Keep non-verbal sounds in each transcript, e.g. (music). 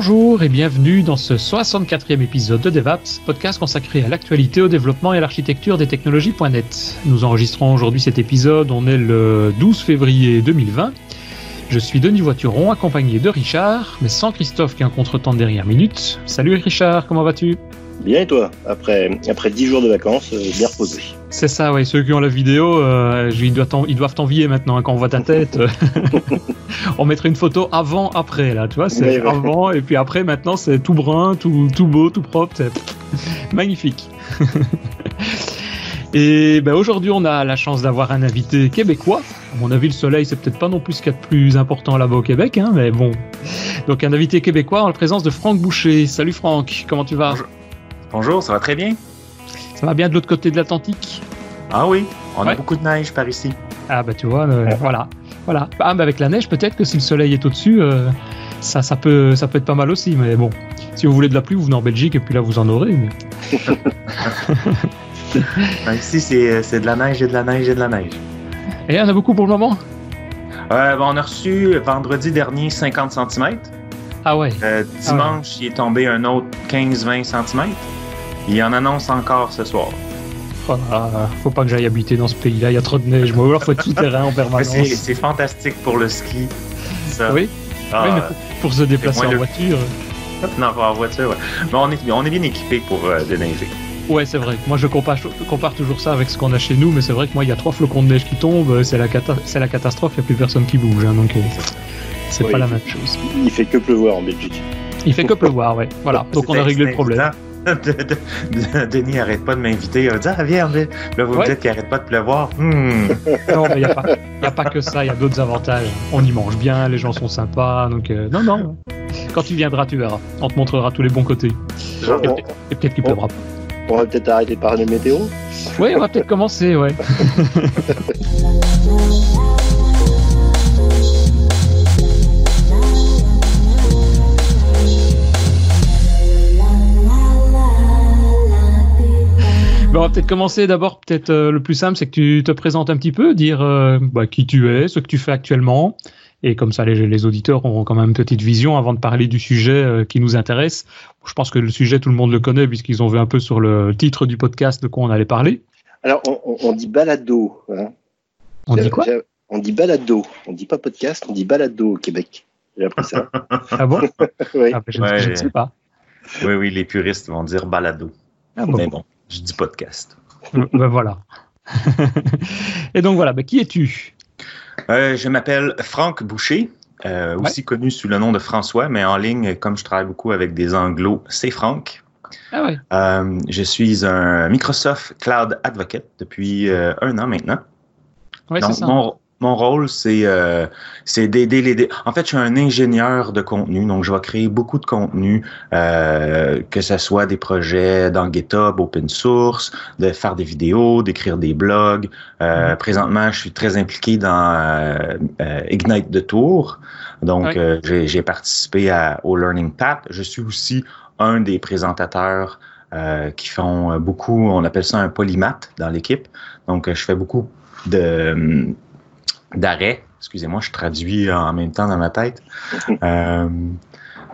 Bonjour et bienvenue dans ce 64e épisode de DevApps, podcast consacré à l'actualité, au développement et à l'architecture des technologies.net. Nous enregistrons aujourd'hui cet épisode, on est le 12 février 2020. Je suis Denis Voituron, accompagné de Richard, mais sans Christophe qui est un contretemps de dernière minute. Salut Richard, comment vas-tu? Bien et toi? Après, après 10 jours de vacances, euh, bien reposé. C'est ça, oui. Ceux qui ont la vidéo, euh, ils, doivent t'envier maintenant hein, quand on voit ta tête. (laughs) on mettrait une photo avant, après, là, tu vois. C'est avant, et puis après, maintenant, c'est tout brun, tout, tout beau, tout propre. C'est (laughs) magnifique. (laughs) et ben, aujourd'hui, on a la chance d'avoir un invité québécois. À mon avis, le soleil, c'est peut-être pas non plus ce qu'il y a de plus important là-bas au Québec, hein, mais bon. Donc, un invité québécois en la présence de Franck Boucher. Salut Franck, comment tu vas? Bonjour, ça va très bien. Ça va bien de l'autre côté de l'Atlantique? Ah oui, on a beaucoup de neige par ici. Ah bah tu vois, euh, voilà. voilà. Ah, mais avec la neige, peut-être que si le soleil est au-dessus, euh, ça, ça, peut, ça peut être pas mal aussi. Mais bon, si vous voulez de la pluie, vous venez en Belgique et puis là, vous en aurez. (laughs) Ben, ici, c'est de la neige et de la neige et de la neige. Et y en a beaucoup pour le moment? Euh, ben, On a reçu vendredi dernier 50 cm. Ah ouais. Euh, dimanche, il est tombé un autre 15-20 cm. Il en annonce encore ce soir. Oh faut pas que j'aille habiter dans ce pays-là, il y a trop de neige. Moi, il faut être souterrain en permanence. C'est fantastique pour le ski. Oui. Ah, mais pour, se déplacer en voiture. Non, en voiture, ouais. Mais on est, on est bien équipé pour euh, déneiger. Ouais, c'est vrai. Moi, je compare, compare toujours ça avec ce qu'on a chez nous, mais c'est vrai que moi, il y a trois flocons de neige qui tombent, c'est la, cata la catastrophe, il n'y a plus personne qui bouge. Hein, donc, euh, c'est pas la même chose. Il fait que pleuvoir en Belgique. Il fait que pleuvoir, ouais. Voilà. (laughs) Donc on a réglé le problème. (laughs) Denis arrête pas de m'inviter. Il va dire, ah, viens, là, vous me dites qu'il arrête pas de pleuvoir. Hmm. (laughs) Non, mais il n'y a, a, pas que ça, il y a d'autres avantages. On y mange bien, les gens sont sympas. Donc, euh, non, non. Quand tu viendras, tu verras. On te montrera tous les bons côtés. Et, peut-être qu'il pleuvra pas. On va peut-être arrêter de parler de météo Oui, on va peut-être commencer, ouais. (laughs) on va peut-être commencer d'abord, peut-être euh, le plus simple, c'est que tu te présentes un petit peu, dire euh, bah, qui tu es, ce que tu fais actuellement. Et comme ça, les, les, auditeurs auront quand même une petite vision avant de parler du sujet euh, qui nous intéresse. Je pense que le sujet, tout le monde le connaît puisqu'ils ont vu un peu sur le titre du podcast de quoi on allait parler. Alors, on, dit balado. Hein. On dit quoi? On dit balado. On dit pas podcast, on dit balado au Québec. J'ai appris ça. (laughs) ah bon? (laughs) Oui. Ah, je, ne sais pas. Oui, oui, les puristes vont dire balado. Ah, bon. Mais bon. Je dis podcast. ben voilà. (laughs) Et donc voilà, ben, qui es-tu? Euh, je m'appelle Franck Boucher, euh, aussi connu sous le nom de François, mais en ligne, comme je travaille beaucoup avec des anglos, c'est Franck. Ah ouais. Euh, je suis un Microsoft Cloud Advocate depuis un an maintenant. Oui, c'est ça mon rôle, c'est euh, d'aider les. En fait, je suis un ingénieur de contenu, donc je vais créer beaucoup de contenu, euh, que ce soit des projets dans GitHub, open source, de faire des vidéos, d'écrire des blogs. Euh, mm-hmm. Présentement, je suis très impliqué dans euh, euh, Ignite de Tour, donc j'ai participé à, au Learning Path. Je suis aussi un des présentateurs qui font beaucoup, on appelle ça un polymath dans l'équipe. Donc, je fais beaucoup de d'arrêts. Excusez-moi, je traduis en même temps dans ma tête. (laughs) Euh,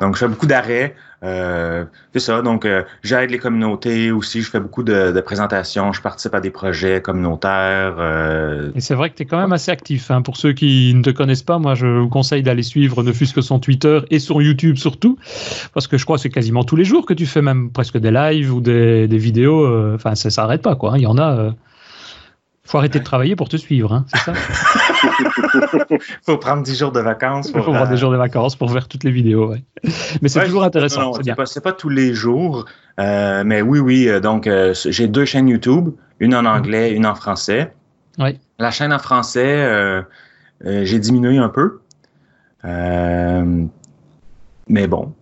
donc, je fais beaucoup d'arrêts. Euh, c'est ça. Donc, euh, j'aide les communautés aussi. Je fais beaucoup de, présentations. Je participe à des projets communautaires. Et c'est vrai que tu es quand même assez actif. Hein. Pour ceux qui ne te connaissent pas, moi, je vous conseille d'aller suivre ne fût-ce que son Twitter et sur YouTube surtout. Parce que je crois que c'est quasiment tous les jours que tu fais même presque des lives ou des, vidéos. Enfin, ça s'arrête pas, quoi. Hein. Il y en a faut arrêter de travailler pour te suivre, hein, c'est ça (laughs) (laughs) faut prendre 10 jours de vacances. Il faut prendre des jours de vacances pour faire toutes les vidéos. Ouais. Mais c'est toujours intéressant. C'est pas, pas, tous les jours. Euh, mais oui, oui. Euh, donc, euh, j'ai deux chaînes YouTube, une en mhm. anglais, une en français. Oui. La chaîne en français, j'ai diminué un peu. mais bon,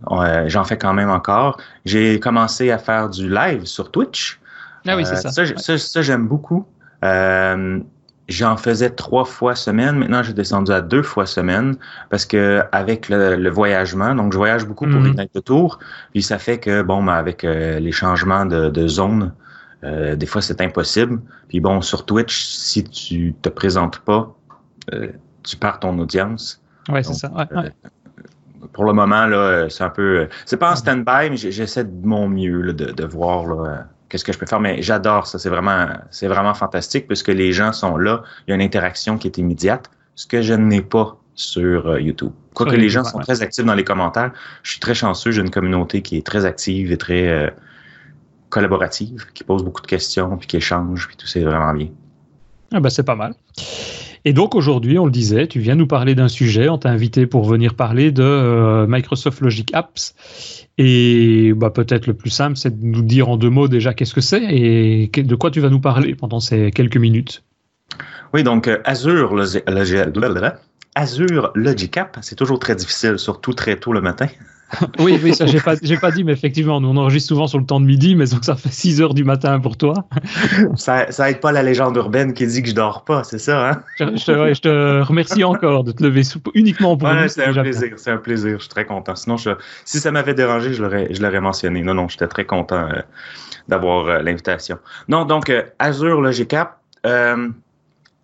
j'en fais quand même encore. J'ai commencé à faire du live sur Twitch. Ah oui, c'est ça. Ça, ça j'aime beaucoup. Euh, j'en faisais trois fois semaine. Maintenant, j'ai descendu à deux fois semaine parce que avec le, voyagement, donc je voyage beaucoup pour les nights de tour, puis ça fait que bon, ben, avec euh, les changements de, zone, euh, des fois c'est impossible. Puis bon, sur Twitch, si tu te présentes pas, tu perds ton audience. Ouais, c'est ça. pour le moment, là, c'est un peu. C'est pas en stand-by, mais j'essaie de mon mieux de, de, voir là, qu'est-ce que je peux faire. Mais j'adore ça. C'est vraiment, c'est vraiment fantastique puisque les gens sont là. Il y a une interaction qui est immédiate, ce que je n'ai pas sur euh, YouTube. Quoique les gens sont très actifs dans les commentaires, je suis très chanceux. J'ai une communauté qui est très active et très euh, collaborative, qui pose beaucoup de questions, puis qui échange, puis tout c'est vraiment bien. Ah ben, c'est pas mal. Et donc aujourd'hui, on le disait, tu viens nous parler d'un sujet, on t'a invité pour venir parler de euh, Microsoft Logic Apps. Et bah, peut-être le plus simple, c'est de nous dire en deux mots déjà qu'est-ce que c'est et de quoi tu vas nous parler pendant ces quelques minutes. Oui, donc Azure, le, Azure Logic App, c'est toujours très difficile, surtout très tôt le matin. (laughs) oui, oui, ça j'ai pas, j'ai pas dit, mais effectivement, nous on enregistre souvent sur le temps de midi, mais donc ça fait 6 heures du matin pour toi. (laughs) ça, ça aide pas la légende urbaine qui dit que je dors pas, c'est ça, hein? je, te, remercie encore de te lever uniquement pour ouais, C'est un plaisir, c'est un plaisir, je suis très content. Sinon, si ça m'avait dérangé, je l'aurais, je l'aurais mentionné. Non, non, j'étais très content euh, d'avoir euh, l'invitation. Non, donc euh, Azure Logic App,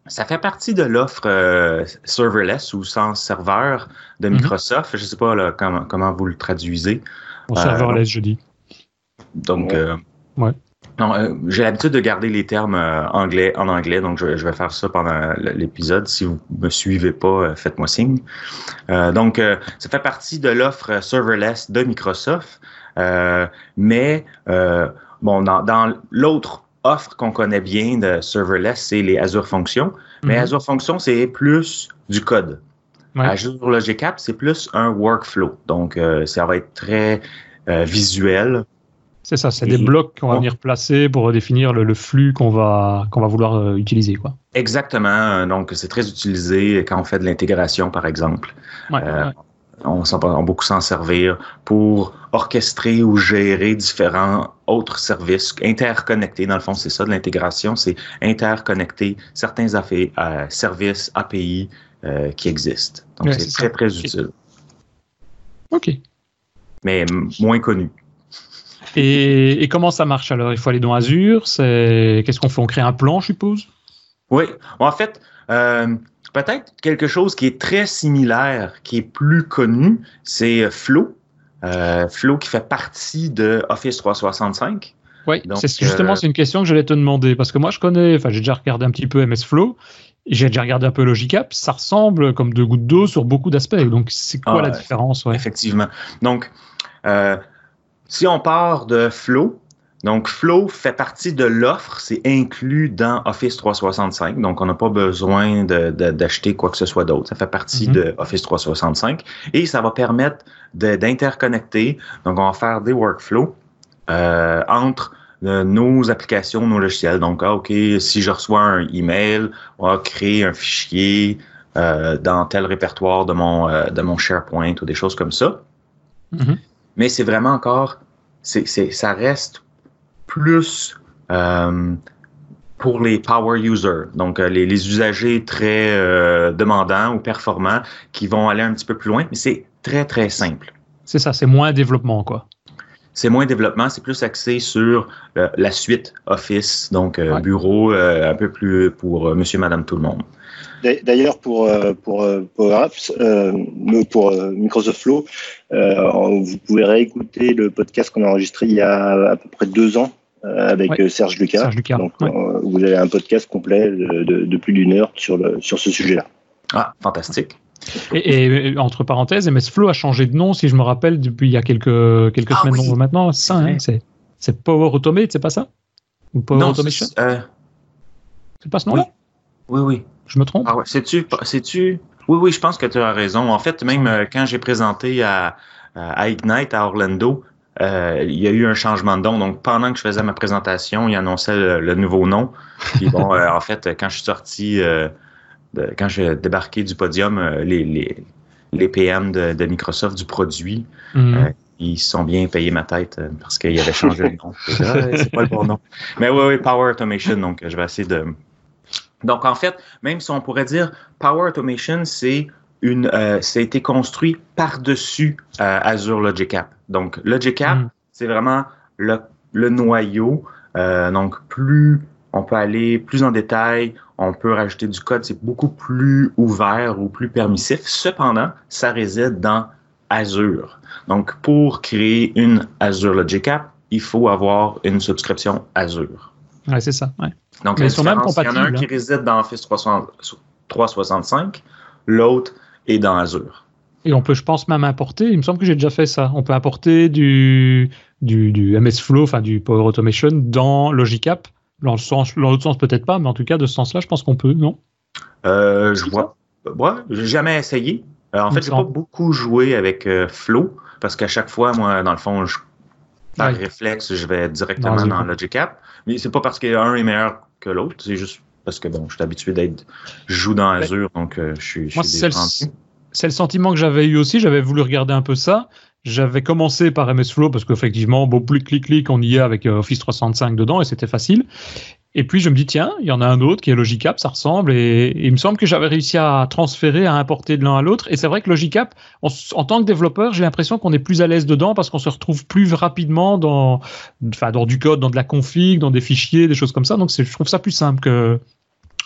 ça fait partie de l'offre euh, serverless ou sans serveur de mhm. Microsoft. Je ne sais pas comment, vous le traduisez. serverless, je dis. Donc, ouais. Euh, j'ai l'habitude de garder les termes euh, anglais en anglais, donc je, vais faire ça pendant l'épisode. Si vous me suivez pas, faites-moi signe. donc, ça fait partie de l'offre serverless de Microsoft, mais bon, dans, dans l'autre offre qu'on connaît bien de serverless, c'est les Azure Functions. Mais mhm. Azure Functions, c'est plus du code. Azure Logic App, c'est plus un workflow. Donc, euh, ça va être très euh, visuel. C'est ça, c'est des blocs qu'on va venir placer pour définir le, flux qu'on va, qu'on va vouloir euh, utiliser. Quoi. Exactement. Donc, c'est très utilisé quand on fait de l'intégration, par exemple. Ouais, on, va beaucoup s'en servir pour orchestrer ou gérer différents autres services interconnectés. Dans le fond, c'est ça de l'intégration, c'est interconnecter certains affaires, euh, services API euh, qui existent. Donc, c'est très, très utile. OK. Mais moins connu. Et, comment ça marche alors? Il faut aller dans Azure. Qu'est-ce qu'on fait? On crée un plan, je suppose? Oui. En fait, euh, peut-être quelque chose qui est très similaire, qui est plus connu, c'est Flow. Euh, Flow qui fait partie de Office 365. Oui, c'est justement euh, c'est une question que j'allais te demander parce que moi je connais, enfin j'ai déjà regardé un petit peu MS Flow, j'ai déjà regardé un peu Logicap, ça ressemble comme deux gouttes d'eau sur beaucoup d'aspects. Donc c'est quoi la différence? Effectivement. Donc euh, si on part de Flow, donc, Flow fait partie de l'offre, c'est inclus dans Office 365. Donc, on n'a pas besoin d'acheter quoi que ce soit d'autre. Ça fait partie mm-hmm. de Office 365 et ça va permettre d'interconnecter. Donc, on va faire des workflows euh, entre euh, nos applications, nos logiciels. Donc, ah, OK, si je reçois un email, on va créer un fichier euh, dans tel répertoire de mon, de mon SharePoint ou des choses comme ça. Mm-hmm. Mais c'est vraiment encore, c'est, ça reste plus euh, pour les power users, donc euh, les, usagers très euh, demandants ou performants qui vont aller un petit peu plus loin, mais c'est très, très simple. C'est ça, c'est moins développement, quoi. C'est moins développement, c'est plus axé sur la suite Office, donc bureau, un peu plus pour monsieur, madame, tout le monde. D'ailleurs, pour, pour Power Apps, pour Microsoft Flow, vous pouvez réécouter le podcast qu'on a enregistré il y a à peu près deux ans avec euh, Serge Lucas. Donc, euh, vous avez un podcast complet de, plus d'une heure sur, le, sur ce sujet-là. Ah, fantastique. Et, entre parenthèses, MS Flow a changé de nom, si je me rappelle, depuis il y a quelques, quelques ah semaines maintenant. Ça, hein, c'est Power Automate, c'est pas ça? Ou Power Automation? C'est pas ce nom-là? Oui. oui, Je me trompe? Ah ouais. C'est-tu Oui, oui, je pense que tu as raison. En fait, même quand j'ai présenté à, à Ignite à Orlando, euh, il y a eu un changement de nom. Donc, pendant que je faisais ma présentation, il annonçait le, nouveau nom. Puis bon, (laughs) euh, en fait, quand je suis sorti, euh, de, quand j'ai débarqué du podium, les, les, les, PM de, Microsoft du produit, mhm. ils sont bien payés ma tête parce qu'il avait changé le nom. (laughs) Ah, c'est pas le bon nom. Mais oui, oui, Power Automation. Donc, je vais essayer de. Donc, en fait, même si on pourrait dire Power Automation, c'est une, ça a été construit par-dessus Azure Logic App. Donc, Logic App, mm. c'est vraiment le, noyau. Euh, donc, plus on peut aller plus en détail, on peut rajouter du code, c'est beaucoup plus ouvert ou plus permissif. Cependant, ça réside dans Azure. Donc, pour créer une Azure Logic App, il faut avoir une subscription Azure. Oui, c'est ça. Ouais. Donc. Il y en a un qui hein. réside dans Office 365, l'autre est dans Azure. Et on peut, je pense, même importer. Il me semble que j'ai déjà fait ça. On peut importer du, du, du MS Flow, enfin du Power Automation, dans Logic App. Dans l'autre sens, peut-être pas, mais en tout cas, de ce sens-là, je pense qu'on peut, non? Euh, Je vois. Ouais, j'ai jamais essayé. Euh, en fait, j'ai pas beaucoup joué avec euh, Flow parce qu'à chaque fois, moi, dans le fond, par réflexe, je vais directement dans Logic App. Mais c'est pas parce qu'un est meilleur que l'autre, c'est juste parce que bon, je suis habitué d'être, joue dans Azure, donc je suis. Je suis c'est le sentiment que j'avais eu aussi. J'avais voulu regarder un peu ça. J'avais commencé par MS Flow parce qu'effectivement, bon, clic, clic, clic, on y est avec euh, Office 365 dedans et c'était facile. Et puis je me dis, tiens, il y en a un autre qui est Logicap, ça ressemble. Et, il me semble que j'avais réussi à transférer, à importer de l'un à l'autre. Et c'est vrai que Logicap, en tant que développeur, j'ai l'impression qu'on est plus à l'aise dedans parce qu'on se retrouve plus rapidement dans, enfin, dans du code, dans de la config, dans des fichiers, des choses comme ça. Donc je trouve ça plus simple que,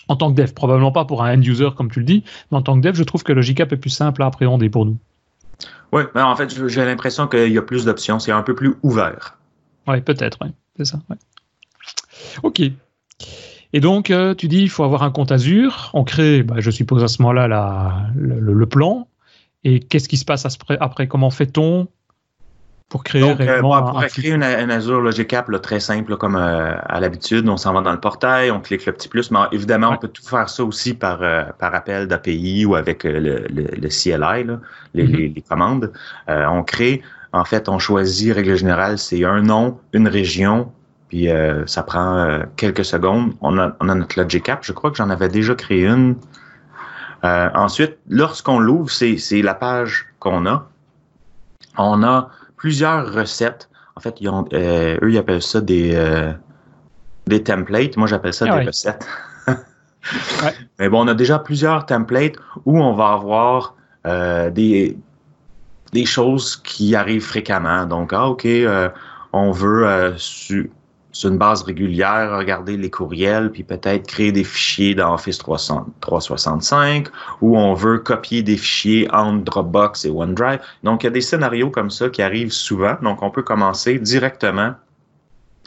en tant que dev. Probablement pas pour un end user comme tu le dis, mais en tant que dev, je trouve que Logicap est plus simple à appréhender pour nous. Oui, mais en fait, j'ai l'impression qu'il y a plus d'options, c'est un peu plus ouvert. Oui, peut-être, oui, c'est ça. OK. Et donc, euh, tu dis, il faut avoir un compte Azure. On crée, bah, je suppose à ce moment-là, le, plan. Et qu'est-ce qui se passe après? Comment fait-on? Pour créer Donc, euh, pour créer une, Azure Logic App très simple, comme euh, à l'habitude, on s'en va dans le portail, on clique le petit plus, mais évidemment, on peut tout faire ça aussi par, euh, par appel d'API ou avec le, le, CLI, là, les, mm-hmm. les, commandes. on crée, en fait, on choisit, règle générale, c'est un nom, une région, puis ça prend quelques secondes. On a, on a notre Logic App, je crois que j'en avais déjà créé une. ensuite, lorsqu'on l'ouvre, c'est la page qu'on a. On a plusieurs recettes. En fait, ils ont, euh, eux, ils appellent ça des, euh, des templates. Moi, j'appelle ça ah des recettes. (laughs) Mais bon, on a déjà plusieurs templates où on va avoir euh, des, des choses qui arrivent fréquemment. Donc, ah, OK, on veut sur une base régulière, regarder les courriels, puis peut-être créer des fichiers dans Office 365, ou on veut copier des fichiers entre Dropbox et OneDrive. Donc, il y a des scénarios comme ça qui arrivent souvent. Donc, on peut commencer directement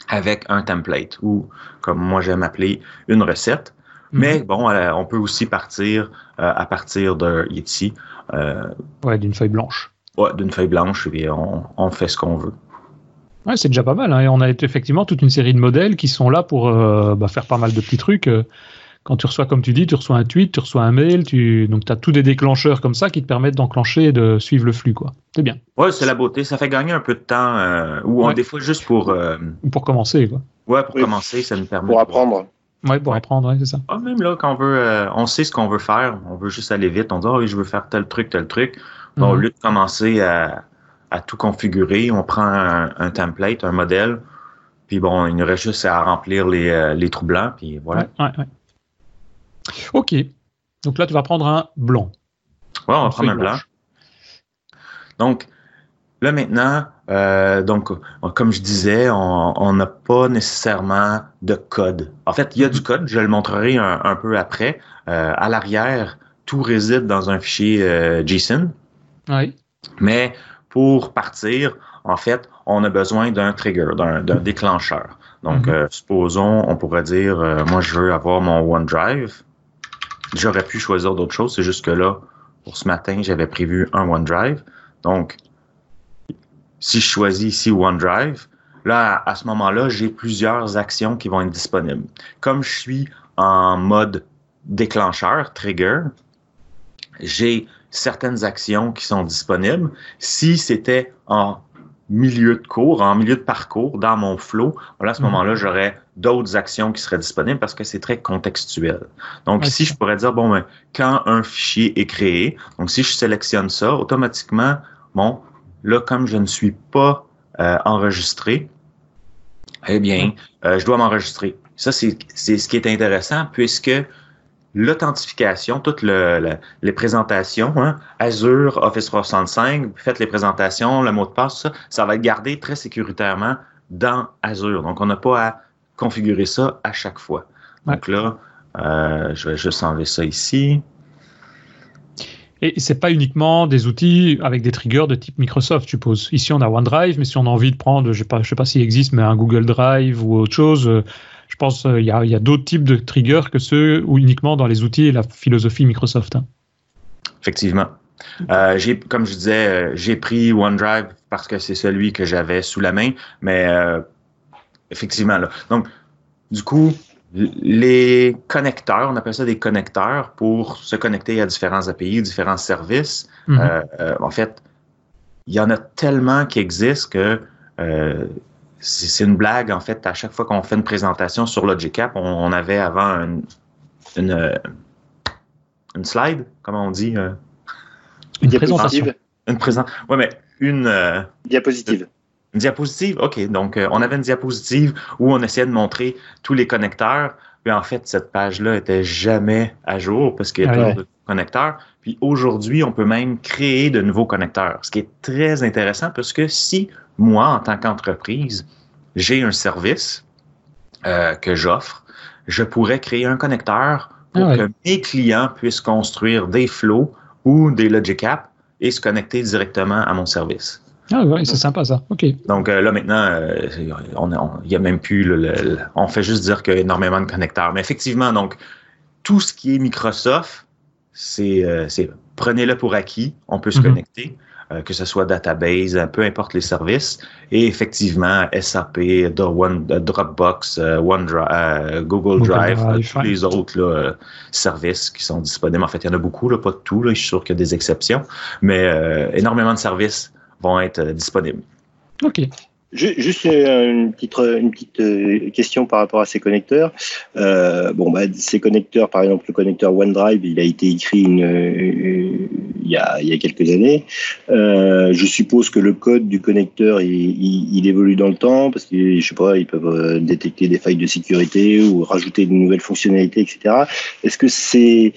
avec un template, ou comme moi j'aime appeler, une recette. Mhm. Mais bon, euh, on peut aussi partir euh, à partir de ici. Euh, ouais, d'une feuille blanche. Ouais, d'une feuille blanche, et on, on fait ce qu'on veut. Ouais, c'est déjà pas mal. Hein. Et on a effectivement toute une série de modèles qui sont là pour euh, bah, faire pas mal de petits trucs. Euh. Quand tu reçois, comme tu dis, tu reçois un tweet, tu reçois un mail, tu... donc tu as tous des déclencheurs comme ça qui te permettent d'enclencher et de suivre le flux. quoi. C'est bien. Ouais, c'est la beauté. Ça fait gagner un peu de temps, euh, ou des fois juste pour. Pour commencer. Quoi. Ouais, pour commencer, ça nous permet. Pour apprendre. Ouais, pour apprendre, ouais, c'est ça. Ah, même là, quand on veut, on sait ce qu'on veut faire, on veut juste aller vite, on dit, oh, oui, je veux faire tel truc, tel truc. Au mhm. lieu de commencer à à tout configurer. On prend un, template, un modèle, puis bon, il nous reste juste à remplir les, euh, les trous blancs, puis voilà. OK. Donc là, tu vas prendre un blanc. Oui, on va prendre un blanc. Donc, là maintenant, euh, donc, comme je disais, on n'a pas nécessairement de code. En fait, il y a du code, je le montrerai un, peu après. Euh, à l'arrière, tout réside dans un fichier JSON. Oui. Mais pour partir, en fait, on a besoin d'un trigger, d'un déclencheur. Donc, mhm. euh, supposons, on pourrait dire, euh, moi, je veux avoir mon OneDrive. J'aurais pu choisir d'autres choses. C'est juste que là, pour ce matin, j'avais prévu un OneDrive. Donc, si je choisis ici OneDrive, là, à ce moment-là, j'ai plusieurs actions qui vont être disponibles. Comme je suis en mode déclencheur, trigger, j'ai certaines actions qui sont disponibles. Si c'était en milieu de cours, en milieu de parcours, dans mon flow, à ce mhm. moment-là, j'aurais d'autres actions qui seraient disponibles parce que c'est très contextuel. Donc ici, je pourrais dire, bon, ben, quand un fichier est créé, donc si je sélectionne ça, automatiquement, bon, là, comme je ne suis pas euh, enregistré, eh bien, euh, je dois m'enregistrer. Ça, c'est ce qui est intéressant puisque l'authentification, toutes les présentations, hein, Azure, Office 365, faites les présentations, le mot de passe, ça, ça va être gardé très sécuritairement dans Azure. Donc, on n'a pas à configurer ça à chaque fois. Donc là, euh, je vais juste enlever ça ici. Et c'est pas uniquement des outils avec des triggers de type Microsoft, je suppose. Ici, on a OneDrive, mais si on a envie de prendre, je sais pas, je sais pas s'il existe, mais un Google Drive ou autre chose, euh, je pense qu'il y a, y a d'autres types de triggers que ceux ou uniquement dans les outils et la philosophie Microsoft. Hein. Effectivement. Euh, j'ai, comme je disais, euh, j'ai pris OneDrive parce que c'est celui que j'avais sous la main, mais euh, effectivement, là. Donc, du coup, les connecteurs, on appelle ça des connecteurs pour se connecter à différents API, différents services. Mhm. Euh, euh, en fait, il y en a tellement qui existent que euh, c'est une blague. En fait, à chaque fois qu'on fait une présentation sur Logic App, on, on avait avant une, une, une slide, comment on dit, euh, Une Diapositive. présentation. une présent. Ouais, mais une euh, Diapositive. une diapositive, OK. Donc, euh, on avait une diapositive où on essayait de montrer tous les connecteurs. Puis en fait, cette page-là était jamais à jour parce qu'il y a Ah toujours ouais. de connecteurs. Puis aujourd'hui, on peut même créer de nouveaux connecteurs, ce qui est très intéressant parce que si moi, en tant qu'entreprise, j'ai un service euh, que j'offre, je pourrais créer un connecteur pour Ah ouais. que mes clients puissent construire des flows ou des Logic Apps et se connecter directement à mon service. Ah ouais, c'est sympa ça. Ok. Donc euh, là maintenant, euh, on, y a même plus le, le- le- on fait juste dire qu'il y a énormément de connecteurs. Mais effectivement, donc tout ce qui est Microsoft, c'est euh, c'est- prenez-le pour acquis, on peut se Mhm. connecter, euh, que ce soit database, euh, peu importe les services. Et effectivement, SAP, One- Dropbox, OneDrive, euh, Google, Google Drive, Drive, tous les autres là, services qui sont disponibles. En fait, il y en a beaucoup, là, pas de tout. Là, je suis sûr qu'il y a des exceptions, mais euh, énormément de services vont être disponibles. Ok. Ju- Juste euh, une petite, petite euh, question par rapport à ces connecteurs. Euh, bon, bah, ces connecteurs, par exemple, le connecteur OneDrive, il a été écrit euh, il, y a, quelques années. Euh, je suppose que le code du connecteur, il, évolue dans le temps parce que, je sais pas, ils peuvent euh, détecter des failles de sécurité ou rajouter de nouvelles fonctionnalités, etc. Est-ce que c'est,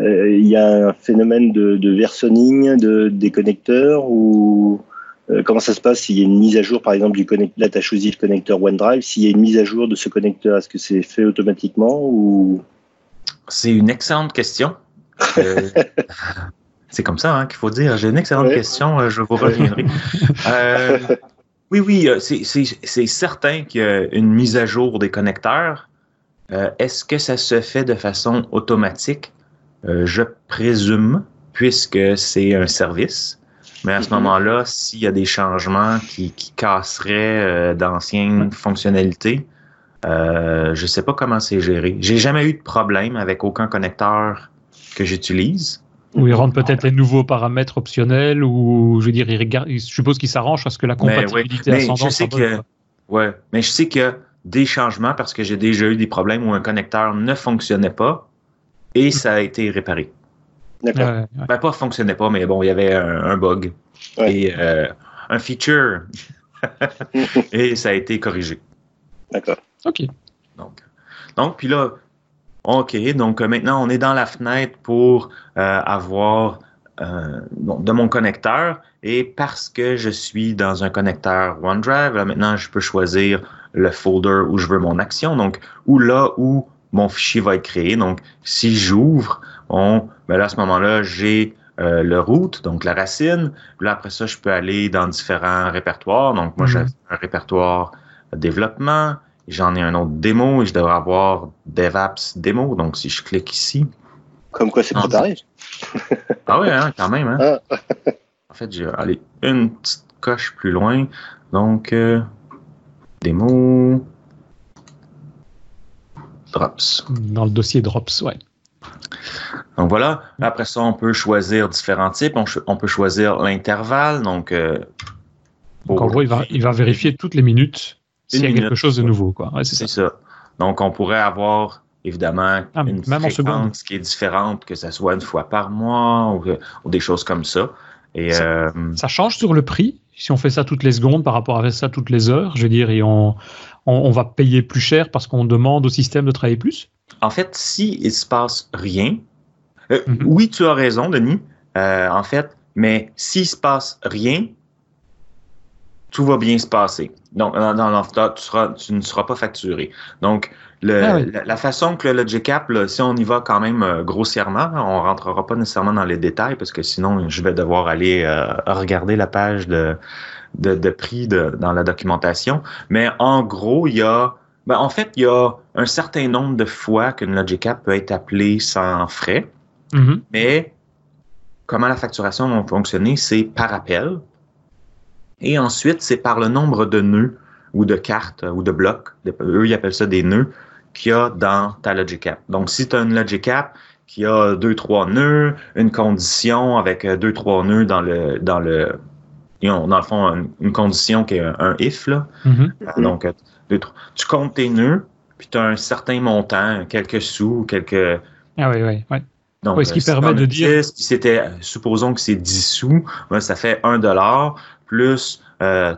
euh, il y a un phénomène de, de versionning de, des connecteurs ou euh, comment ça se passe s'il y a une mise à jour, par exemple, du connecteur, là, tu as choisi le connecteur OneDrive, s'il y a une mise à jour de ce connecteur, est-ce que c'est fait automatiquement ou? C'est une excellente question. Euh, (laughs) c'est comme ça hein, qu'il faut dire. J'ai une excellente Ouais. question, euh, je vous reviendrai. Euh, oui, oui, euh, c'est- certain qu'il y a une mise à jour des connecteurs. Euh, Est-ce que ça se fait de façon automatique? Euh, je présume, puisque c'est un service. Mais à ce Mhm. moment-là, s'il y a des changements qui, qui casseraient euh, d'anciennes fonctionnalités, euh, je sais pas comment c'est géré. J'ai jamais eu de problème avec aucun connecteur que j'utilise. Ou ils rendent peut-être les nouveaux paramètres optionnels, ou je veux dire, ils regardent, je suppose qu'ils s'arrangent à ce que la Mais compatibilité mais ascendante je sais que-. Ouais, mais je sais qu'il y a des changements parce que j'ai déjà eu des problèmes où un connecteur ne fonctionnait pas et ça a été réparé. D'accord. Ouais, ouais. Ben, pas fonctionnait pas, mais bon, il y avait un, un bug Ouais. et euh, un feature (laughs) et ça a été corrigé. D'accord. Ok. Donc, donc puis là, OK, donc euh, maintenant on est dans la fenêtre pour euh, avoir euh, bon, de mon connecteur et parce que je suis dans un connecteur OneDrive, là, maintenant je peux choisir le folder où je veux mon action, donc ou là où mon fichier va être créé. Donc, si j'ouvre, on, ben là, à ce moment-là, j'ai euh, le root, donc la racine. Puis là, après ça, je peux aller dans différents répertoires. Donc, moi, Mhm. j'ai un répertoire développement. J'en ai un autre démo et je devrais avoir DevApps démo. Donc, si je clique ici. Comme quoi, c'est préparé. Ah ouais, hein, quand même. Hein? Ah. En fait, je vais aller une petite coche plus loin. Donc, euh, démo. Drops. Dans le dossier Drops, ouais. Donc voilà. Après ça, on peut choisir différents types. On, peut choisir l'intervalle. Donc, euh, Donc en gros, il va, il va vérifier toutes les minutes s'il y a quelque chose de nouveau, quoi. Ouais, c'est ça. ça. Donc, on pourrait avoir évidemment Ah, une même fréquence qui est différente, que ce soit une fois par mois ou, des choses comme ça. Et Ça- euh, Ça change sur le prix si on fait ça toutes les secondes par rapport à ça toutes les heures. Je veux dire, et on, on, on va payer plus cher parce qu'on demande au système de travailler plus. En fait, si il se passe rien, euh, Mhm. oui, tu as raison, Denis. euh, en fait, mais s'il se passe rien, tout va bien se passer. Donc, dans, dans tu, seras, tu ne seras pas facturé. Donc, le, ah la, façon que le Logic App, si on y va quand même euh, grossièrement, on rentrera pas nécessairement dans les détails parce que sinon, je vais devoir aller euh, regarder la page de, de, de prix de, dans la documentation. Mais en gros, il y a, ben, en fait, il y a un certain nombre de fois qu'une Logic App peut être appelée sans frais. Mm-hmm. Mais comment la facturation va fonctionner, c'est par appel. Et ensuite, c'est par le nombre de nœuds ou de cartes ou de blocs, eux ils appellent ça des nœuds, qu'il y a dans ta Logic App. Donc, si tu as une Logic App qui a deux, trois nœuds, une condition avec deux, trois nœuds dans le dans le dans le fond, une, condition qui est un, if, là. Mm-hmm. Donc, euh, tu comptes tes nœuds, puis tu as un certain montant, quelques sous, quelques. Ah oui, oui, oui. Donc, ce qui permet de dire. c'était, supposons que c'est 10 sous, ben, ça fait 1 dollar plus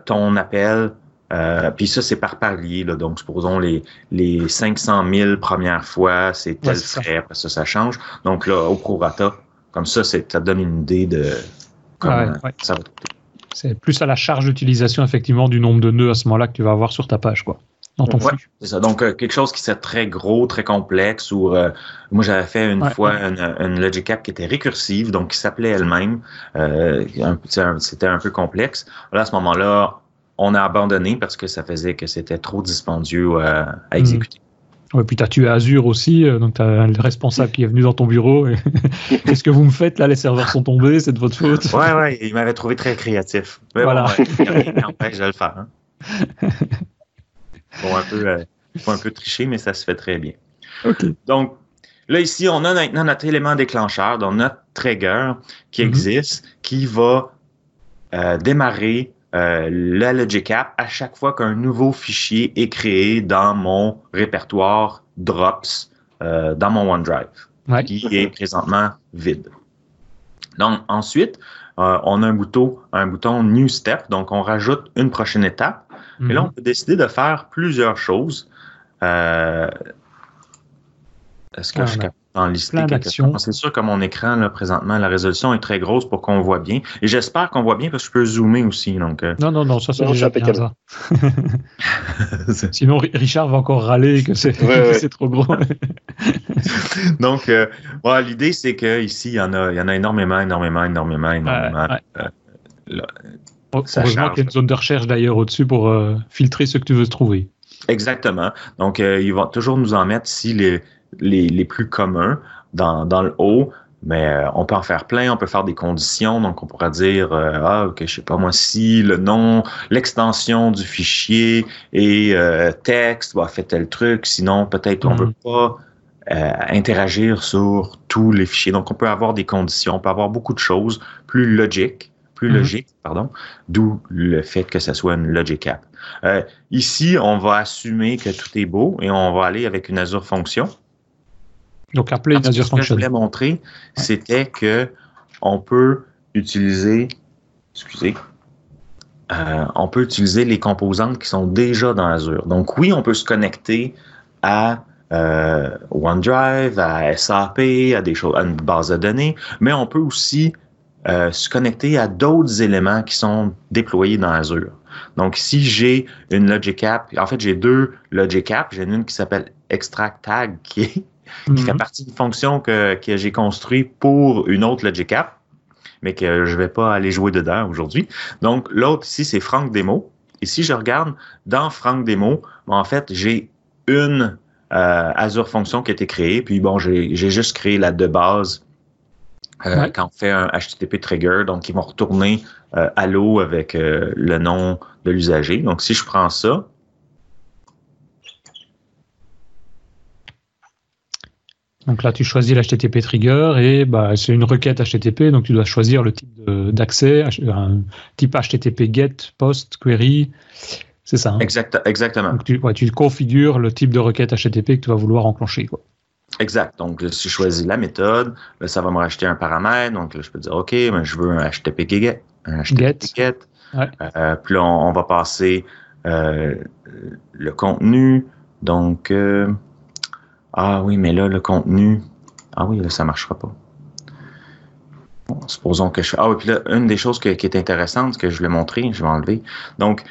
ton appel euh, puis ça, c'est par palier. Là, donc, supposons les, les 500 000 premières fois, c'est tel frais. Après ça, ça change. Donc là, au prorata, comme ça, ça donne une idée de comment ça va C'est plus à la charge d'utilisation, effectivement, du nombre de nœuds à ce moment-là que tu vas avoir sur ta page. quoi. Dans ton flux. C'est ça. Donc, euh, quelque chose qui serait très gros, très complexe, ou euh, moi, j'avais fait une fois Une, une, Logic App qui était récursive, donc qui s'appelait elle-même. C'était un peu complexe. Là, à ce moment-là, on a abandonné parce que ça faisait que c'était trop dispendieux euh, à, à hmm. exécuter. Ouais, puis tu as tué Azure aussi, euh, donc tu as le responsable qui est venu dans ton bureau. (laughs) Qu'est-ce que vous me faites là? Les serveurs sont tombés, c'est de votre faute. Ouais, ouais, il m'avait trouvé très créatif. Mais voilà. Bon, ouais, je vais le faire. Hein. (laughs) Bon, un peu, euh, faut un peu tricher, mais ça se fait très bien. OK. Donc, là, ici, on a maintenant notre élément déclencheur, donc notre trigger qui mm-hmm. existe, qui va euh, démarrer euh, la Logic App à chaque fois qu'un nouveau fichier est créé dans mon répertoire Drops euh, dans mon OneDrive, qui est présentement vide. Donc ensuite, euh, on a un bouton, un bouton New Step, donc on rajoute une prochaine étape. Et là, on mhm. peut décider de faire plusieurs choses. Est-ce que je suis c'est sûr que mon écran, là, présentement, la résolution est très grosse pour qu'on voit bien. Et j'espère qu'on voit bien parce que je peux zoomer aussi. Donc, euh. Non, non, non, ça c'est déjà bien ça. (laughs) Sinon, Richard va encore râler que c'est (laughs) trop gros. (laughs) donc, euh, l'idée, c'est qu'ici, il y, en a, il y en a énormément, énormément, énormément, énormément. Euh, heureusement qu'il y a une zone de recherche d'ailleurs au-dessus pour filtrer ce que tu veux trouver. Exactement. Donc, ils vont toujours nous en mettre ici les, les, les plus communs dans, dans le haut, mais euh, on peut en faire plein, on peut faire des conditions, donc on pourra dire euh, ah ok je sais pas moi si le nom, l'extension du fichier et euh, texte va faire tel truc, sinon peut-être on veut pas interagir sur tous les fichiers. Donc on peut avoir des conditions, on peut avoir beaucoup de choses plus logiques, plus mm-hmm. logiques, pardon, d'où le fait que ce soit une Logic App. ici, on va assumer que tout est beau et on va aller avec une Azure Function. Donc, appeler une Azure Function. Ce que je voulais montrer, c'était que on peut utiliser, excusez, euh, on peut utiliser les composantes qui sont déjà dans Azure. Donc, oui, on peut se connecter à euh, OneDrive, à SAP, à des choses, à une base de données, mais on peut aussi euh, se connecter à d'autres éléments qui sont déployés dans Azure. Donc, si j'ai une Logic App, en fait, j'ai deux Logic Apps. J'ai une qui s'appelle Extract Tag, (laughs) qui est qui fait mhm. partie d'une fonction que, que j'ai construite pour une autre Logic App, mais que je vais pas aller jouer dedans aujourd'hui. Donc, l'autre ici, c'est Frank Demo. Et si je regarde dans Frank Demo, en fait, j'ai une euh, Azure fonction qui a été créée, puis bon, j'ai juste créé la de base euh, quand on fait un HTTP trigger, donc ils vont retourner euh, à l'eau avec euh, le nom de l'usager. Donc, si je prends ça, Donc là, tu choisis l'HTTP trigger et bah, c'est une requête HTTP, donc tu dois choisir le type d'accès, un type HTTP GET, POST, query. C'est ça. Hein exact, exactement. Donc tu, tu, configures le type de requête HTTP que tu vas vouloir enclencher. Quoi. Exact. Donc, si je choisis la méthode, là, ça va me racheter un paramètre. Donc, là, je peux dire, OK, mais je veux un HTTP GET. Un HTTP get. Euh, puis là, on, va passer euh, le contenu. Donc, euh, ah oui, mais là, le contenu. Ah oui, là, ça ne marchera pas. supposons que je fais. Ah oui, puis là, une des choses qui est intéressante, que je voulais montrer, je vais enlever. Donc,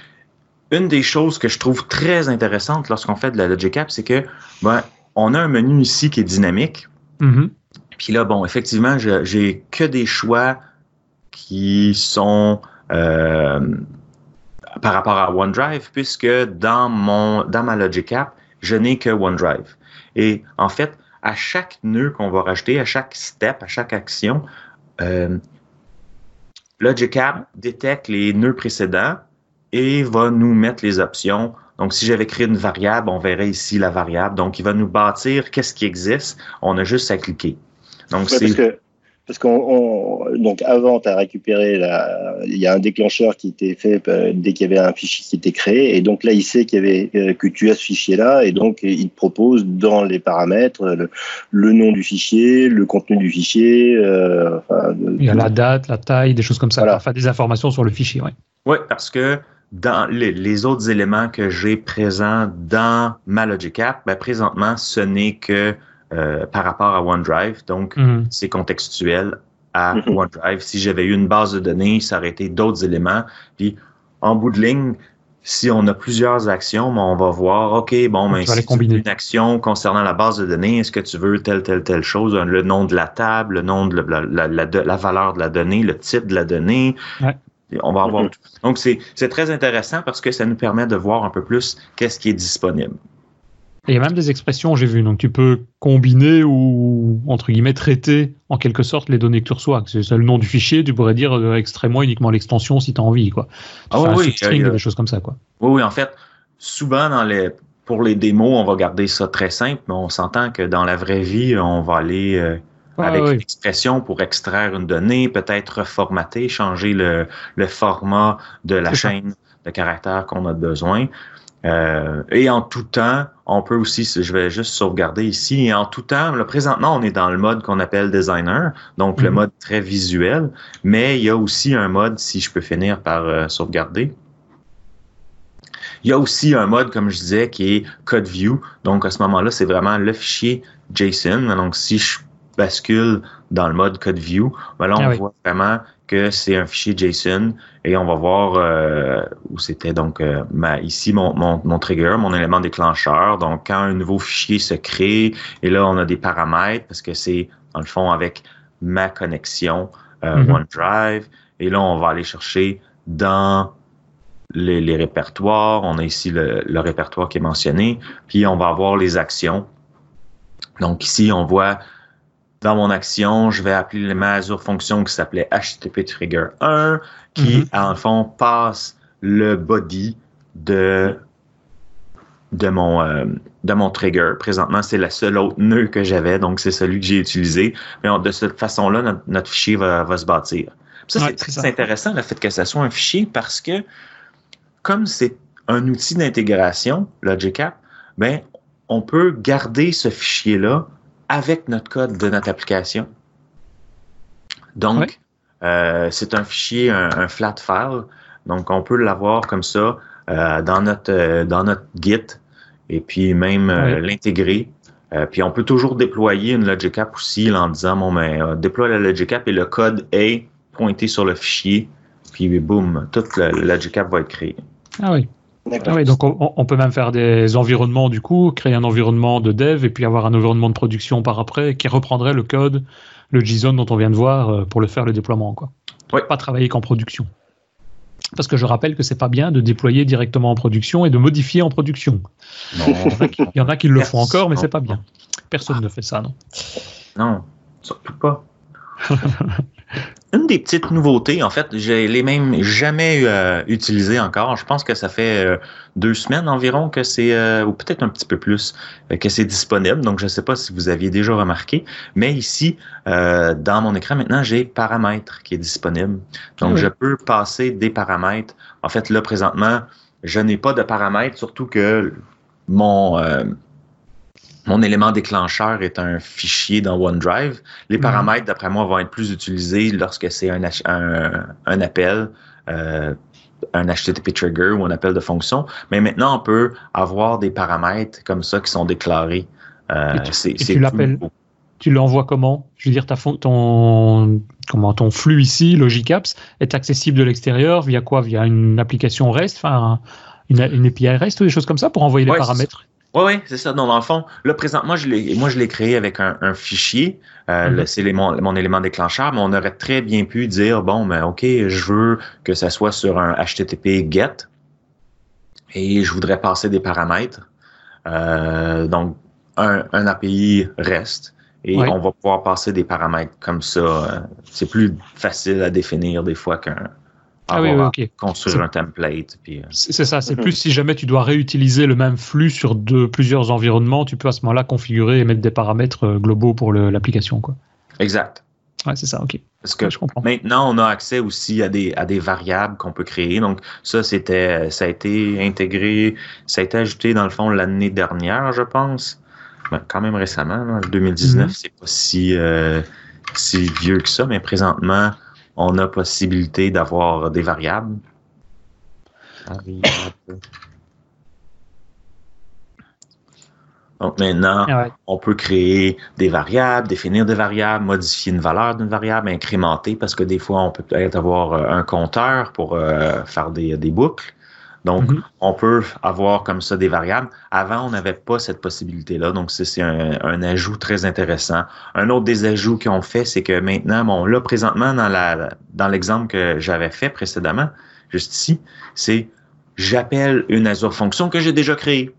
une des choses que je trouve très intéressante lorsqu'on fait de la Logic App, c'est que ben, on a un menu ici qui est dynamique. Mm-hmm. Puis là, bon, effectivement, j'ai que des choix qui sont euh, par rapport à OneDrive, puisque dans mon dans ma Logic App, je n'ai que OneDrive. Et en fait, à chaque nœud qu'on va rajouter, à chaque step, à chaque action, euh, Logic App détecte les nœuds précédents et va nous mettre les options. Donc, si j'avais créé une variable, on verrait ici la variable. Donc, il va nous bâtir qu'est-ce qui existe. On a juste à cliquer. Donc, c'est parce qu'on donc avant tu as récupéré la, il y a un déclencheur qui était fait euh, dès qu'il y avait un fichier qui était créé et donc là il sait qu'il y avait euh, que tu as ce fichier là et donc il te propose dans les paramètres le, nom du fichier, le contenu du fichier, euh, il y a la date, la taille, des choses comme ça, enfin des informations sur le fichier, oui. Oui, parce que dans les, autres éléments que j'ai présents dans ma Logic App, ben, présentement ce n'est que euh, par rapport à OneDrive. Donc, mhm. c'est contextuel à mhm. OneDrive. Si j'avais eu une base de données, ça aurait été d'autres éléments. Puis, en bout de ligne, si on a plusieurs actions, ben, on va voir, OK, bon, mais si tu veux une action concernant la base de données, est-ce que tu veux telle, telle, telle chose, le nom de la table, le nom de la, la, la, valeur de la donnée, le type de la donnée. On va avoir mhm. tout. Donc, c'est très intéressant parce que ça nous permet de voir un peu plus qu'est-ce qui est disponible il y a même des expressions, j'ai vu. Donc, tu peux combiner ou, entre guillemets, traiter en quelque sorte les données que tu reçois. C'est le nom du fichier, tu pourrais dire euh, extrais-moi uniquement l'extension si tu as envie. Quoi. Ah oui, string, des choses comme ça. Quoi. Oui, oui, en fait, souvent dans les, pour les démos, on va garder ça très simple, mais on s'entend que dans la vraie vie, on va aller euh, avec une expression pour extraire une donnée, peut-être reformater, changer le, le format de la chaîne de caractères qu'on a besoin. Euh, et en tout temps, on peut aussi, je vais juste sauvegarder ici, et en tout temps, là, présentement, on est dans le mode qu'on appelle designer, donc le mhm. mode très visuel, mais il y a aussi un mode, si je peux finir par euh, sauvegarder, il y a aussi un mode, comme je disais, qui est code view. Donc, à ce moment-là, c'est vraiment le fichier JSON. Donc, si je bascule dans le mode code view, ben là, on ah voit vraiment que c'est un fichier JSON et on va voir euh, où c'était donc euh, ma, ici mon, mon, mon, trigger, mon élément déclencheur. Donc quand un nouveau fichier se crée et là on a des paramètres parce que c'est dans le fond avec ma connexion euh, mm-hmm. OneDrive et là on va aller chercher dans les, les répertoires. On a ici le, le répertoire qui est mentionné puis on va avoir les actions. Donc ici on voit dans mon action, je vais appeler ma Azure fonction qui s'appelait HTTP Trigger 1, qui, mm-hmm. en fond, passe le body de, de, mon, euh, de mon trigger. Présentement, c'est la seule autre nœud que j'avais, donc c'est celui que j'ai utilisé. Mais de cette façon-là, notre, fichier va, va, se bâtir. ça, c'est très intéressant, le fait que ça soit un fichier, parce que comme c'est un outil d'intégration, Logic App, ben, on peut garder ce fichier-là avec notre code de notre application. Donc, euh, c'est un fichier, un, flat file. Donc, on peut l'avoir comme ça euh, dans notre euh, dans notre Git et puis même l'intégrer. puis on peut toujours déployer une Logic App aussi en disant bon mais déploie la Logic App et le code est pointé sur le fichier. Puis boum, toute la, Logic App va être créée. Ah oui. Ah oui, donc on, peut même faire des environnements du coup, créer un environnement de dev et puis avoir un environnement de production par après qui reprendrait le code, le JSON dont on vient de voir euh, pour le faire le déploiement. Quoi. Pas travailler qu'en production. Parce que je rappelle que c'est pas bien de déployer directement en production et de modifier en production. Il, y en a qui, le font encore, mais c'est pas bien. Personne ne fait ça, non Non, surtout pas. (laughs) Une des petites nouveautés, en fait, je l'ai même jamais euh, utilisé encore. Je pense que ça fait euh, deux semaines environ que c'est, euh, ou peut-être un petit peu plus, que c'est disponible. Donc, je ne sais pas si vous aviez déjà remarqué, mais ici, dans mon écran maintenant, j'ai paramètres qui est disponible. Donc, je peux passer des paramètres. En fait, là, présentement, je n'ai pas de paramètres, surtout que mon mon élément déclencheur est un fichier dans OneDrive. Les mhm. paramètres, d'après moi, vont être plus utilisés lorsque c'est un, un, appel, euh, un HTTP trigger ou un appel de fonction. Mais maintenant, on peut avoir des paramètres comme ça qui sont déclarés. Euh, et tu, l'appelles tu l'envoies comment? Je veux dire, ta ton, comment, ton flux ici, Logicapps, est accessible de l'extérieur via quoi? Via une application REST, enfin une, une, API REST ou des choses comme ça pour envoyer les paramètres? Oui, oui, c'est ça. dans le fond, là, présentement, je moi, je l'ai créé avec un, fichier. Euh, mm-hmm. C'est mon, mon, élément déclencheur, mais on aurait très bien pu dire, bon, ben, OK, je veux que ça soit sur un HTTP GET et je voudrais passer des paramètres. Euh, donc, un, un, API REST et on va pouvoir passer des paramètres comme ça. C'est plus facile à définir des fois qu'un ah oui, oui, construire un template. Euh, c'est ça, c'est mhm. plus si jamais tu dois réutiliser le même flux sur plusieurs environnements, tu peux à ce moment-là configurer et mettre des paramètres euh, globaux pour l'application. quoi. Exact. Ouais, c'est ça, ok. Parce que je comprends. maintenant, on a accès aussi à des, à des variables qu'on peut créer. Donc, ça, c'était, ça a été intégré, ça a été ajouté dans le fond l'année dernière, je pense. Ben, quand même récemment, 2019, mhm. c'est pas si, euh, si vieux que ça, mais présentement, on a possibilité d'avoir des variables. Donc maintenant, ah on peut créer des variables, définir des variables, modifier une valeur d'une variable, incrémenter, parce que des fois, on peut peut-être avoir euh, un compteur pour euh, faire des, des, boucles. Donc, mhm. on peut avoir comme ça des variables. Avant, on n'avait pas cette possibilité-là. Donc, c'est un, ajout très intéressant. Un autre des ajouts qu'on fait, c'est que maintenant, bon, là, présentement, dans la dans l'exemple que j'avais fait précédemment, juste ici, c'est j'appelle une Azure fonction que j'ai déjà créée.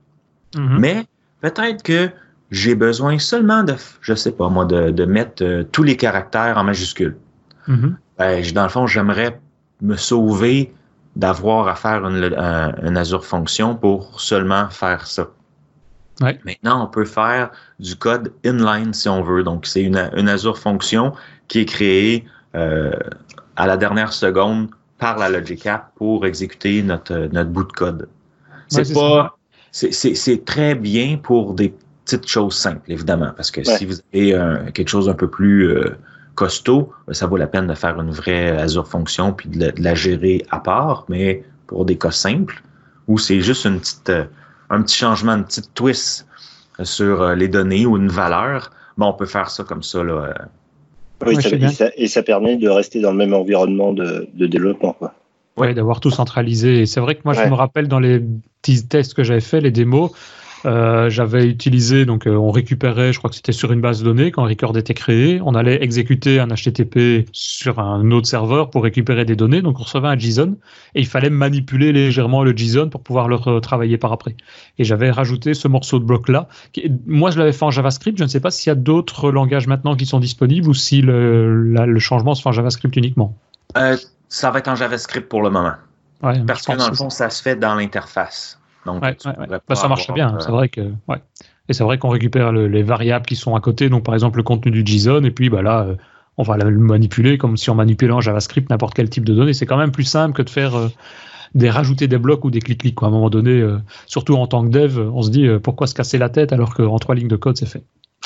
Mhm. Mais peut-être que j'ai besoin seulement de, je sais pas moi, de, mettre euh, tous les caractères en majuscules. Mhm. ben, dans le fond, j'aimerais me sauver d'avoir à faire une, Azure fonction pour seulement faire ça. Maintenant, on peut faire du code inline si on veut. Donc, c'est une, Azure fonction qui est créée euh, à la dernière seconde par la Logic App pour exécuter notre, notre bout de code. C'est pas, c'est très bien pour des petites choses simples, évidemment, parce que si vous avez quelque chose un peu plus euh, costaud, ça vaut la peine de faire une vraie Azure fonction puis de la, gérer à part, mais pour des cas simples, où c'est juste une petite, euh, un petit changement, une petite twist sur euh, les données ou une valeur, ben on peut faire ça comme ça. Là, euh. oui, et, ça, permet de rester dans le même environnement de, développement. Oui, d'avoir tout centralisé. c'est vrai que moi, je me rappelle dans les petits tests que j'avais fait, les démos, euh, j'avais utilisé, donc euh, on récupérait, je crois que c'était sur une base de données quand un record était créé, on allait exécuter un HTTP sur un autre serveur pour récupérer des données, donc on recevait un JSON et il fallait manipuler légèrement le JSON pour pouvoir le retravailler par après. Et j'avais rajouté ce morceau de bloc là. moi, je l'avais fait en JavaScript. Je ne sais pas s'il y a d'autres langages maintenant qui sont disponibles ou si le, le changement se fait en JavaScript uniquement. Euh, ça va être en JavaScript pour le moment. Parce que dans le fond, ça se fait dans l'interface. Bah, ça marche bien. C'est vrai que. Et c'est vrai qu'on récupère les variables qui sont à côté, donc par exemple le contenu du JSON, et puis bah, là, euh, on va le manipuler comme si on manipulait en JavaScript n'importe quel type de données. C'est quand même plus simple que de faire euh, des rajouter des blocs ou des clics-clics. À un moment donné, euh, surtout en tant que dev, on se dit pourquoi se casser la tête alors qu'en trois lignes de code, c'est fait?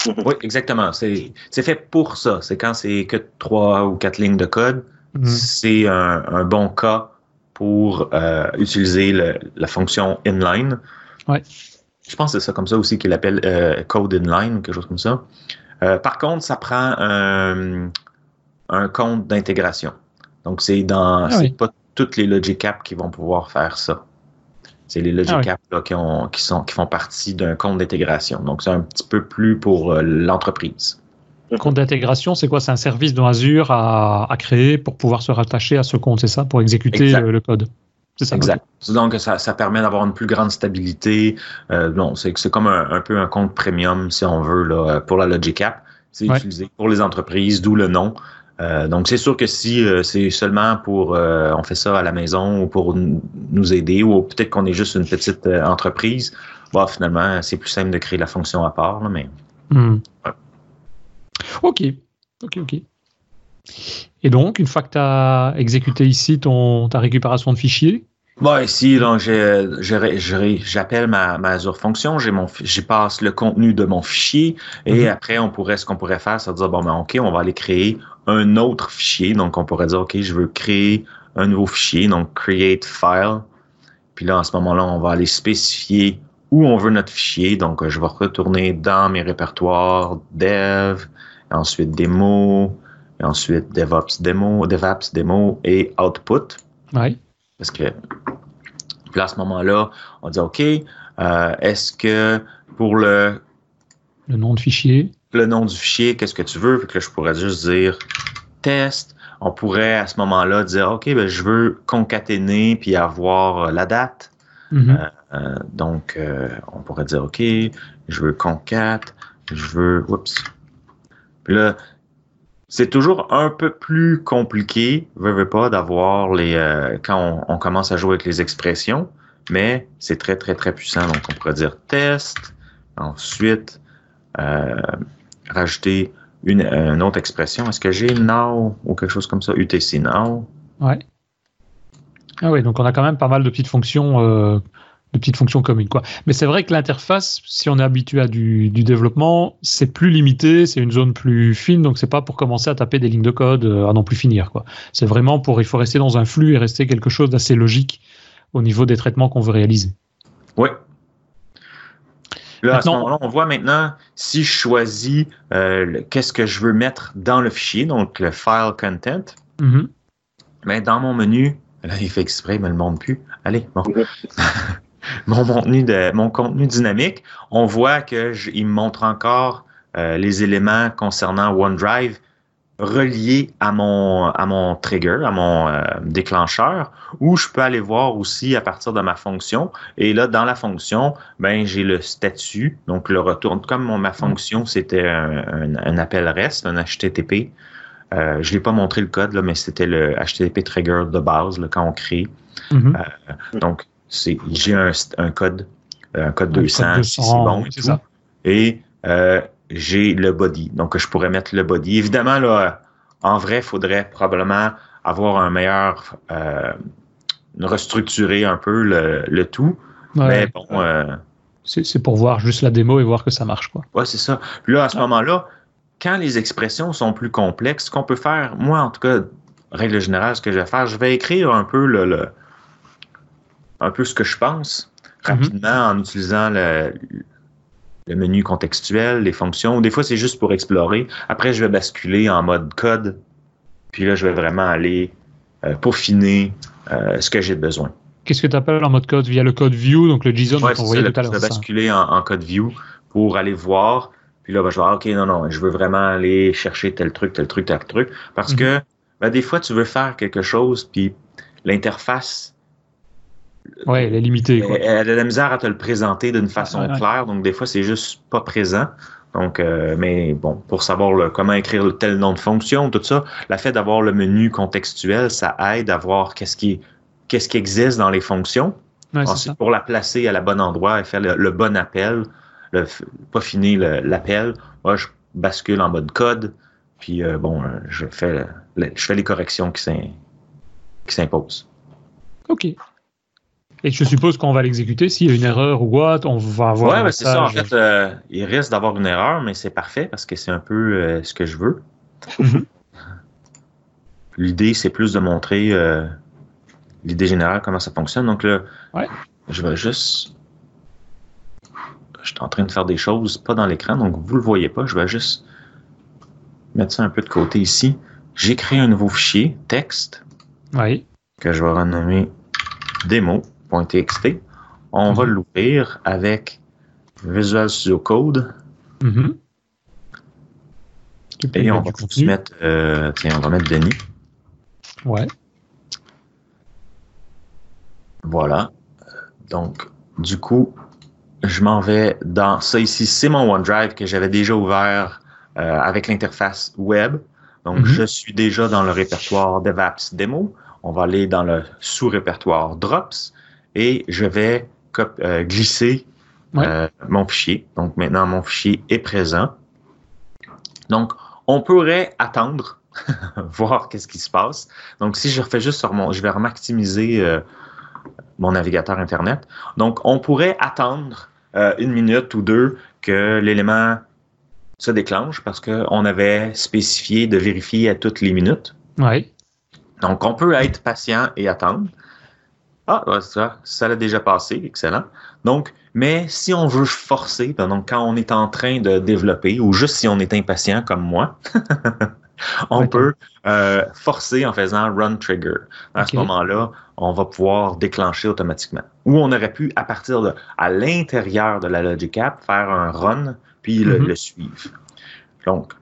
(laughs) Oui, exactement. C'est fait pour ça. C'est quand c'est que trois ou quatre lignes de code, mhm. c'est un, bon cas pour euh, utiliser la fonction inline. Ouais. Je pense que c'est ça comme ça aussi qu'il appelle euh, code inline, quelque chose comme ça. Euh, par contre, ça prend un, compte d'intégration. Donc, c'est dans, ah pas toutes les Logic Apps qui vont pouvoir faire ça. C'est les Logic ah Apps qui, ont, qui, sont, qui font partie d'un compte d'intégration. Donc, c'est un petit peu plus pour l'entreprise. Le compte d'intégration, c'est quoi? C'est un service dans Azure à, créer pour pouvoir se rattacher à ce compte, c'est ça? Pour exécuter le, code c'est ça. Exact. Donc, ça, ça permet d'avoir une plus grande stabilité. Euh, c'est comme un, peu un compte premium, si on veut, là, pour la Logic App. C'est utilisé pour les entreprises, d'où le nom. Euh, donc, c'est sûr que si euh, c'est seulement pour, euh, on fait ça à la maison ou pour nous aider, ou peut-être qu'on est juste une petite entreprise, bah, finalement, c'est plus simple de créer la fonction à part, mais. Hmm. Ok, ok, ok. Et donc, une fois que tu as exécuté ici ton, ta récupération de fichiers, Bon, ici, j'appelle ma, ma Azure fonction, j'y passe le contenu de mon fichier et mhm. après, on pourrait, ce qu'on pourrait faire, c'est dire, bon, ben, OK, on va aller créer un autre fichier. Donc, on pourrait dire, OK, je veux créer un nouveau fichier, donc create file. Puis là, à ce moment-là, on va aller spécifier où on veut notre fichier. Donc, je vais retourner dans mes répertoires dev, ensuite démo, et ensuite DevOps démo, DevOps démo et output. Oui. Parce que puis à ce moment-là, on dit OK, euh, est-ce que pour le le nom de fichier, le nom du fichier, qu'est-ce que tu veux? Puis que je pourrais juste dire test. On pourrait à ce moment-là dire OK, ben, je veux concaténer puis avoir la date. Mhm. Euh, donc, euh, on pourrait dire, OK, je veux concat, je veux, oups. Là, c'est toujours un peu plus compliqué, veux, veux pas, d'avoir les, euh, quand on, on commence à jouer avec les expressions, mais c'est très, très, très puissant. Donc, on pourrait dire test, ensuite, euh, rajouter une, une autre expression. Est-ce que j'ai now ou quelque chose comme ça? UTC now. Ouais. Ah oui, donc on a quand même pas mal de petites fonctions, euh, de petites fonctions communes, quoi. Mais c'est vrai que l'interface, si on est habitué à du, du développement, c'est plus limité, c'est une zone plus fine, donc c'est pas pour commencer à taper des lignes de code euh, à non plus finir, quoi. C'est vraiment pour, il faut rester dans un flux et rester quelque chose d'assez logique au niveau des traitements qu'on veut réaliser. Oui. Là, à ce Maintenant- moment-là, on voit maintenant si je choisis euh, le- qu'est-ce que je veux mettre dans le fichier, donc le file content. Mais dans mon menu, là, il fait exprès, il me le montre plus. Allez, bon. (laughs) (laughs) mon contenu de mon contenu dynamique, on voit que je- il me montre encore euh, les éléments concernant OneDrive reliés à mon à mon trigger, à mon euh, déclencheur, où je peux aller voir aussi à partir de ma fonction. Et là, dans la fonction, ben j'ai le statut, donc le retour. Comme mon- ma fonction c'était un, un- un appel REST, un HTTP. Euh, je l'ai pas montré le code là, mais c'était le HTTP trigger de base là, quand on crée. Mhm. Donc, j'ai un, un code, euh, un code Un code 200, 200, si c'est bon et c'est tout. ça. Et euh, j'ai le body. Donc, je pourrais mettre le body. Évidemment, là, en vrai, il faudrait probablement avoir un meilleur, euh, restructurer un peu le, le tout. Ouais. Mais bon, euh, C'est pour voir juste la démo et voir que ça marche, quoi. Ouais, c'est ça. Puis là, à ce moment-là, quand les expressions sont plus complexes, ce qu'on peut faire, moi, en tout cas, règle générale, ce que je vais faire, je vais écrire un peu le, le- un peu ce que je pense rapidement en utilisant le, le menu contextuel, les fonctions. Des fois, c'est juste pour explorer. Après, je vais basculer en mode code. Puis là, je vais vraiment aller euh, peaufiner euh, ce que j'ai besoin. Qu'est-ce que tu appelles en mode code? Via le code view, donc le JSON Ouais, dont on c'est voyait tout à je l'heure vais c'est ça. basculer en, en code view pour aller voir. Puis là, ben, je vais dire, OK, non, non, je veux vraiment aller chercher tel truc, tel truc, tel truc. Parce Mhm. que ben, des fois, tu veux faire quelque chose, puis l'interface, Ouais, elle est limitée, quoi. elle, elle a de la misère à te le présenter d'une façon claire. Donc, des fois, c'est juste pas présent. Donc, euh, mais bon, pour savoir le- comment écrire le tel nom de fonction, tout ça, le fait d'avoir le menu contextuel, ça aide à voir qu'est-ce qui, qu'est-ce qui existe dans les fonctions. Ouais, Ensuite, pour la placer à la bonne endroit et faire le, le bon appel, le, pas finir le- l'appel, moi, je bascule en mode code, puis euh, bon, euh, je fais, je fais les corrections qui s'imposent. Ok. Et je suppose qu'on va l'exécuter. S'il y a une erreur ou quoi, on va avoir. Ouais, ben, c'est ça. En fait, euh, il risque d'avoir une erreur, mais c'est parfait parce que c'est un peu euh, ce que je veux. Mhm. L'idée, c'est plus de montrer euh, l'idée générale, comment ça fonctionne. Donc là, Ouais. je vais juste. Je suis en train de faire des choses pas dans l'écran, donc vous le voyez pas. Je vais juste mettre ça un peu de côté ici. J'ai créé un nouveau fichier, texte, Oui. que je vais renommer On va Mhm. l'ouvrir avec Visual Studio Code Mhm. Et on va mettre, euh, tiens, on va mettre Denis. Ouais. Voilà. Donc, du coup, je m'en vais dans ça ici. C'est mon OneDrive que j'avais déjà ouvert euh, avec l'interface web. Donc, Mhm. je suis déjà dans le répertoire DevApps Demo. On va aller dans le sous-répertoire Drops et je vais euh, glisser Ouais. euh, mon fichier. Donc, maintenant, mon fichier est présent. Donc, on pourrait attendre, (laughs) voir qu'est-ce qui se passe. Donc, si je refais juste sur mon, je vais maximiser euh, mon navigateur Internet. Donc, on pourrait attendre une minute ou deux que l'élément se déclenche parce qu'on avait spécifié de vérifier à toutes les minutes. Ouais. Donc, on peut être patient et attendre. Ah, ça, ça l'a déjà passé, excellent. Donc, mais si on veut forcer, donc quand on est en train de développer, ou juste si on est impatient comme moi, (laughs) on peut euh, forcer en faisant run trigger. À ce moment-là, on va pouvoir déclencher automatiquement. Ou on aurait pu, à partir de, à l'intérieur de la Logic App, faire un run, puis le, mm-hmm. le suivre. Donc,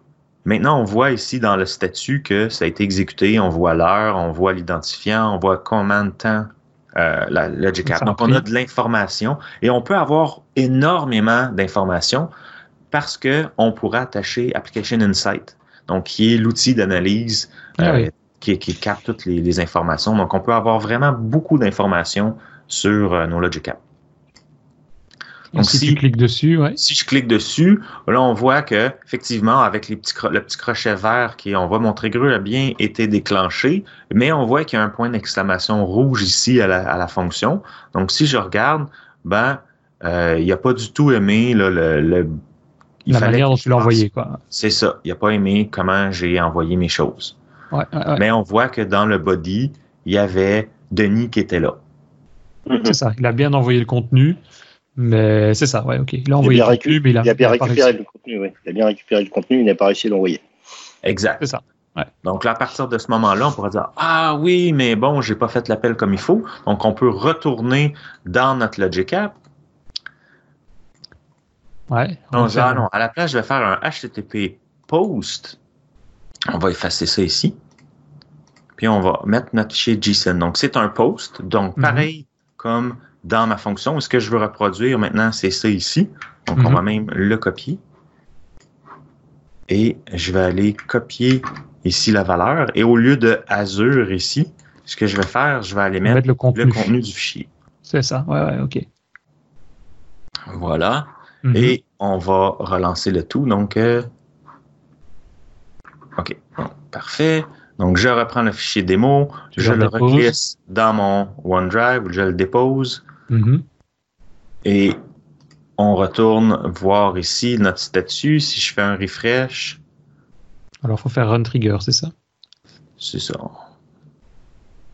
Maintenant, on voit ici dans le statut que ça a été exécuté, on voit l'heure, on voit l'identifiant, on voit combien de temps euh, la Logic App. Donc, on a de l'information et on peut avoir énormément d'informations parce qu'on pourra attacher Application Insight, donc qui est l'outil d'analyse ah euh, qui, qui, capte toutes les, informations. Donc, on peut avoir vraiment beaucoup d'informations sur euh, nos Logic Apps. Donc, si, tu cliques dessus, ouais. si je clique dessus, là, on voit que effectivement, avec les petits, le petit crochet vert qui, on voit mon trigger a bien été déclenché, mais on voit qu'il y a un point d'exclamation rouge ici à la, à la, fonction. Donc, si je regarde, ben, euh, il n'a pas du tout aimé là, le, le il la manière dont tu l'as envoyé, quoi. C'est ça. Il n'a pas aimé comment j'ai envoyé mes choses. Ouais, ouais, Mais on voit que dans le body, il y avait Denis qui était là. C'est ça. Il a bien envoyé le contenu. Mais c'est ça, ouais, ok. Il a envoyé il a bien, il a, bien récupéré le contenu, oui. Il a bien récupéré le contenu, il n'a pas réussi à l'envoyer. Exact. C'est ça. Ouais. Donc là, à partir de ce moment-là, on pourra dire Ah oui, mais bon, j'ai pas fait l'appel comme il faut. Donc on peut retourner dans notre Logic App. Ouais. On va ah non, à la place, je vais faire un HTTP post. On va effacer ça ici. Puis on va mettre notre fichier JSON. Donc c'est un post. Donc mhm. pareil comme dans ma fonction. Ce que je veux reproduire maintenant, c'est ça ici. Donc, on mhm. va même le copier. Et je vais aller copier ici la valeur. Et au lieu de Azure ici, ce que je vais faire, je vais aller mettre, le, contenu. du fichier. C'est ça, ouais, ouais, OK. Voilà. Mhm. Et on va relancer le tout. Donc, euh, OK, parfait. Donc, je reprends le fichier démo, je, le reclisse dans mon OneDrive, je le dépose. Mm-hmm. Et on retourne voir ici notre statut. Si je fais un refresh. Alors, il faut faire run trigger, c'est ça? C'est ça.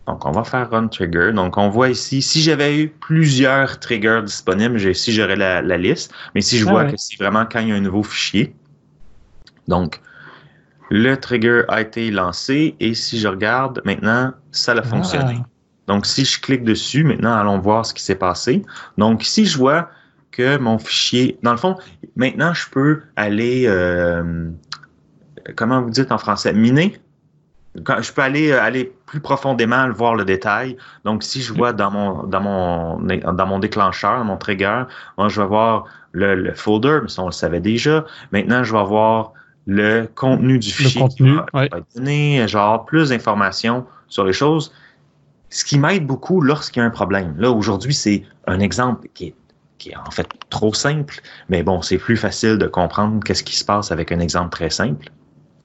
Donc, on va faire run trigger. Donc, on voit ici, si j'avais eu plusieurs triggers disponibles, ici, j'aurais la, liste. Mais si je ah vois que c'est vraiment quand il y a un nouveau fichier. Donc, le trigger a été lancé et si je regarde maintenant, ça a fonctionné. Donc, si je clique dessus, maintenant, allons voir ce qui s'est passé. Donc, ici, je vois que mon fichier, dans le fond, maintenant, je peux aller, euh, comment vous dites en français, miner. Je peux aller, euh, aller plus profondément voir le détail. Donc, si je vois dans mon, dans mon, dans mon déclencheur, mon trigger, moi, je vais voir le, folder, mais ça, on le savait déjà. Maintenant, je vais voir le contenu du fichier. Le contenu, Je vais avoir plus d'informations sur les choses ce qui m'aide beaucoup lorsqu'il y a un problème. Là, aujourd'hui, c'est un exemple qui est, qui est en fait trop simple, mais bon, c'est plus facile de comprendre qu'est-ce qui se passe avec un exemple très simple.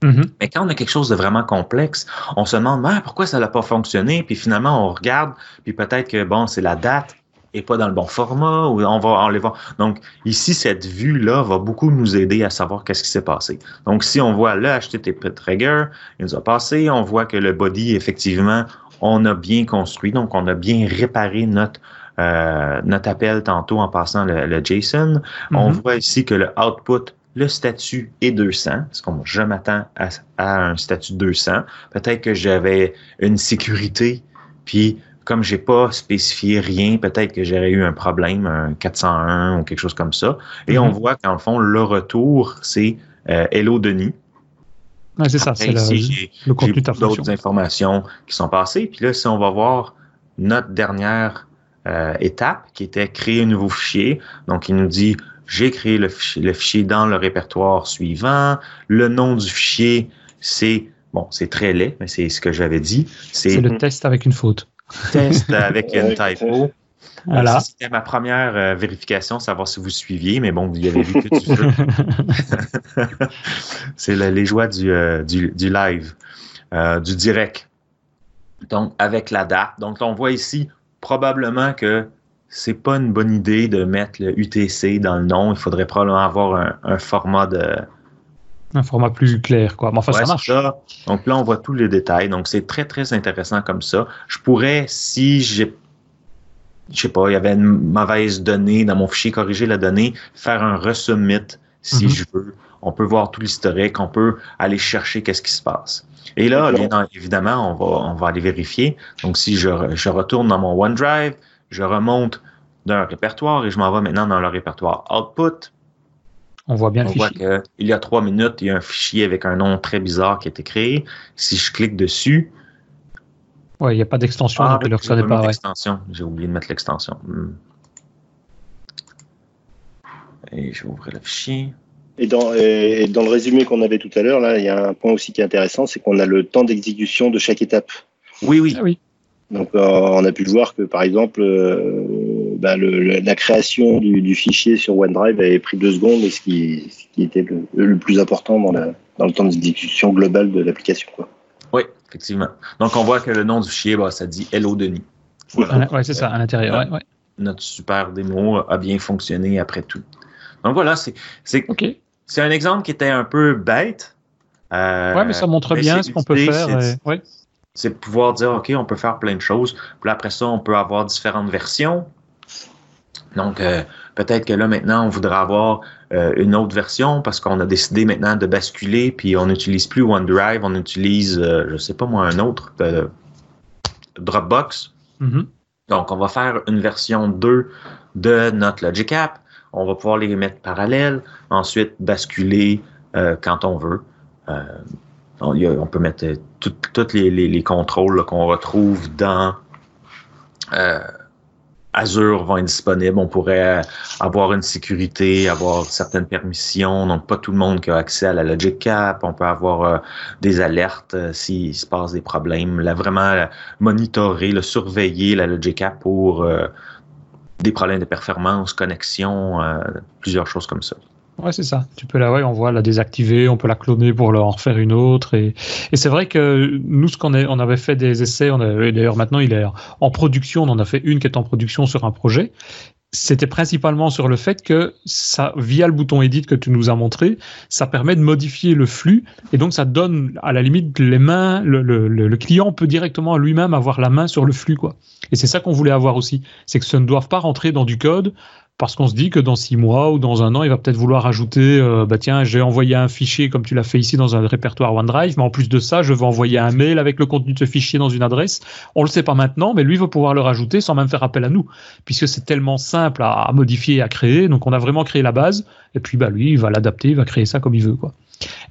Mm-hmm. Mais quand on a quelque chose de vraiment complexe, on se demande ah, pourquoi ça n'a pas fonctionné, puis finalement on regarde, puis peut-être que bon, c'est la date et pas dans le bon format, ou on va enlever. voir. Donc ici, cette vue-là va beaucoup nous aider à savoir qu'est-ce qui s'est passé. Donc si on voit le HTTP trigger, il nous a passé, on voit que le body, effectivement, on a bien construit, donc on a bien réparé notre euh, notre appel tantôt en passant le, JSON. On mhm. voit ici que le output, le statut est 200, parce que je m'attends à, un statut 200. Peut-être que j'avais une sécurité, puis comme j'ai pas spécifié rien, peut-être que j'aurais eu un problème, un 401 ou quelque chose comme ça. Et on mhm. voit qu'en fond, le retour, c'est euh, Hello Denis c'est ça, c'est le, contenu d'autres informations qui sont passées. Puis là, si on va voir notre dernière euh, étape, qui était créer un nouveau fichier, donc il nous dit j'ai créé le fichier, le fichier dans le répertoire suivant. Le nom du fichier, c'est bon, c'est très laid, mais c'est ce que j'avais dit. C'est le test avec une faute. Test avec (laughs) une typo. Voilà. C'était ma première euh, vérification, savoir si vous suiviez, mais bon, vous y avez vu que tu veux. (laughs) C'est les joies du, euh, du, du live, euh, du direct. Donc, avec la date. Donc, on voit ici probablement que c'est pas une bonne idée de mettre le UTC dans le nom. Il faudrait probablement avoir un, un format de. Un format plus clair, quoi. Mais enfin, ça marche. Donc là, on voit tous les détails. Donc, c'est très, très intéressant comme ça. Je pourrais, si j'ai je sais pas, il y avait une mauvaise donnée dans mon fichier, corriger la donnée, faire un resubmit si Mhm. je veux. On peut voir tout l'historique, on peut aller chercher qu'est-ce qui se passe. Et là, évidemment, on va, on va aller vérifier. Donc, si je, re- je retourne dans mon OneDrive, je remonte d'un répertoire et je m'en vais maintenant dans le répertoire Output. On voit bien On le voit fichier. qu'il y a trois minutes, il y a un fichier avec un nom très bizarre qui a été créé. Si je clique dessus, Ouais, il n'y a pas d'extension, ah, donc il ne le j'ai pas reconnaît mis pas. Ouais. J'ai oublié de mettre l'extension. Hmm. Et je vais ouvrir le fichier. Et dans, et dans le résumé qu'on avait tout à l'heure, là, il y a un point aussi qui est intéressant, c'est qu'on a le temps d'exécution de chaque étape. Oui, oui. Ah oui. Donc, euh, on a pu le voir que, par exemple, euh, bah, le- le- la création du, du fichier sur OneDrive avait pris deux secondes, et ce qui, ce qui était le, le plus important dans, la, dans le temps d'exécution global de l'application. quoi. Oui, effectivement. Donc, on voit que le nom du fichier, bah, ça dit Hello Denis. Voilà. Ouais, c'est ça, à l'intérieur. Ouais, ouais. Notre super démo a bien fonctionné après tout. Donc voilà, c'est c'est Ok. c'est un exemple qui était un peu bête. Euh, Ouais, mais ça montre mais bien ce qu'on peut faire. c'est- et- ouais. c'est de pouvoir dire, OK, on peut faire plein de choses. Puis là, après ça, on peut avoir différentes versions. Donc, euh, peut-être que là, maintenant, on voudrait avoir euh, une autre version parce qu'on a décidé maintenant de basculer, puis on n'utilise plus OneDrive, on utilise, euh, je sais pas moi, un autre, euh, Dropbox. Mhm. Donc, on va faire une version 2 de notre Logic App. On va pouvoir les mettre parallèles. Ensuite, basculer euh, quand on veut. On, il y a- on peut mettre tous les, les- les contrôles qu'on retrouve dans Azure vont être disponibles. On pourrait euh, avoir une sécurité, avoir certaines permissions. Donc, pas tout le monde qui a accès à la Logic App. On peut avoir euh, des alertes euh, s'il se passe des problèmes. Là, vraiment monitorer, le surveiller la Logic App pour euh, des problèmes de performance, connexion, plusieurs choses comme ça. Ouais, c'est ça. Tu peux la, ouais, on voit la désactiver, on peut la cloner pour en refaire une autre. Et, c'est vrai que nous, ce qu'on on avait fait des essais, on avait, d'ailleurs maintenant il est en production, on en a fait une qui est en production sur un projet. C'était principalement sur le fait que ça, via le bouton Edit que tu nous as montré, ça permet de modifier le flux et donc ça donne à la limite les mains, le, le, le, client peut directement lui-même avoir la main sur le flux quoi. Et c'est ça qu'on voulait avoir aussi, c'est que ça ne doivent pas rentrer dans du code parce qu'on se dit que dans six mois ou dans un an, il va peut-être vouloir ajouter, euh, bah tiens, j'ai envoyé un fichier comme tu l'as fait ici dans un répertoire OneDrive, mais en plus de ça, je veux envoyer un mail avec le contenu de ce fichier dans une adresse. On le sait pas maintenant, mais lui va pouvoir le rajouter sans même faire appel à nous, puisque c'est tellement simple à, à modifier, à créer. Donc on a vraiment créé la base, et puis bah lui, il va l'adapter, il va créer ça comme il veut, quoi.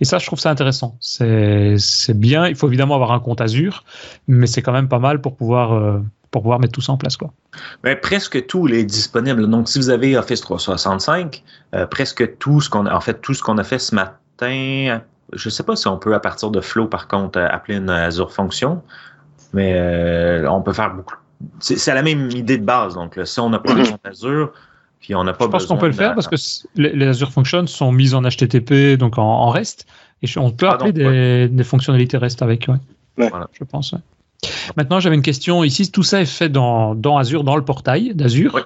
Et ça, je trouve ça intéressant. C'est bien. Il faut évidemment avoir un compte Azure, mais c'est quand même pas mal pour pouvoir euh, pour pouvoir mettre tout ça en place, quoi. Mais presque tout est disponible. Donc, si vous avez Office 365, euh, presque tout ce qu'on a, en fait, tout ce qu'on a fait ce matin, je ne sais pas si on peut, à partir de Flow, par contre, euh, appeler une Azure Function, mais euh, on peut faire beaucoup. C'est c'est la même idée de base. Donc, là, si on n'a pas de compte Azure, puis on n'a pas Je pense besoin qu'on peut le faire parce que les, Azure Functions sont mises en HTTP, donc en, en REST, et on peut Ah, appeler donc, des, des fonctionnalités REST avec, ouais. Ouais. Voilà. Je pense. Maintenant, j'avais une question ici. Tout ça est fait dans, dans Azure, dans le portail d'Azure. Oui.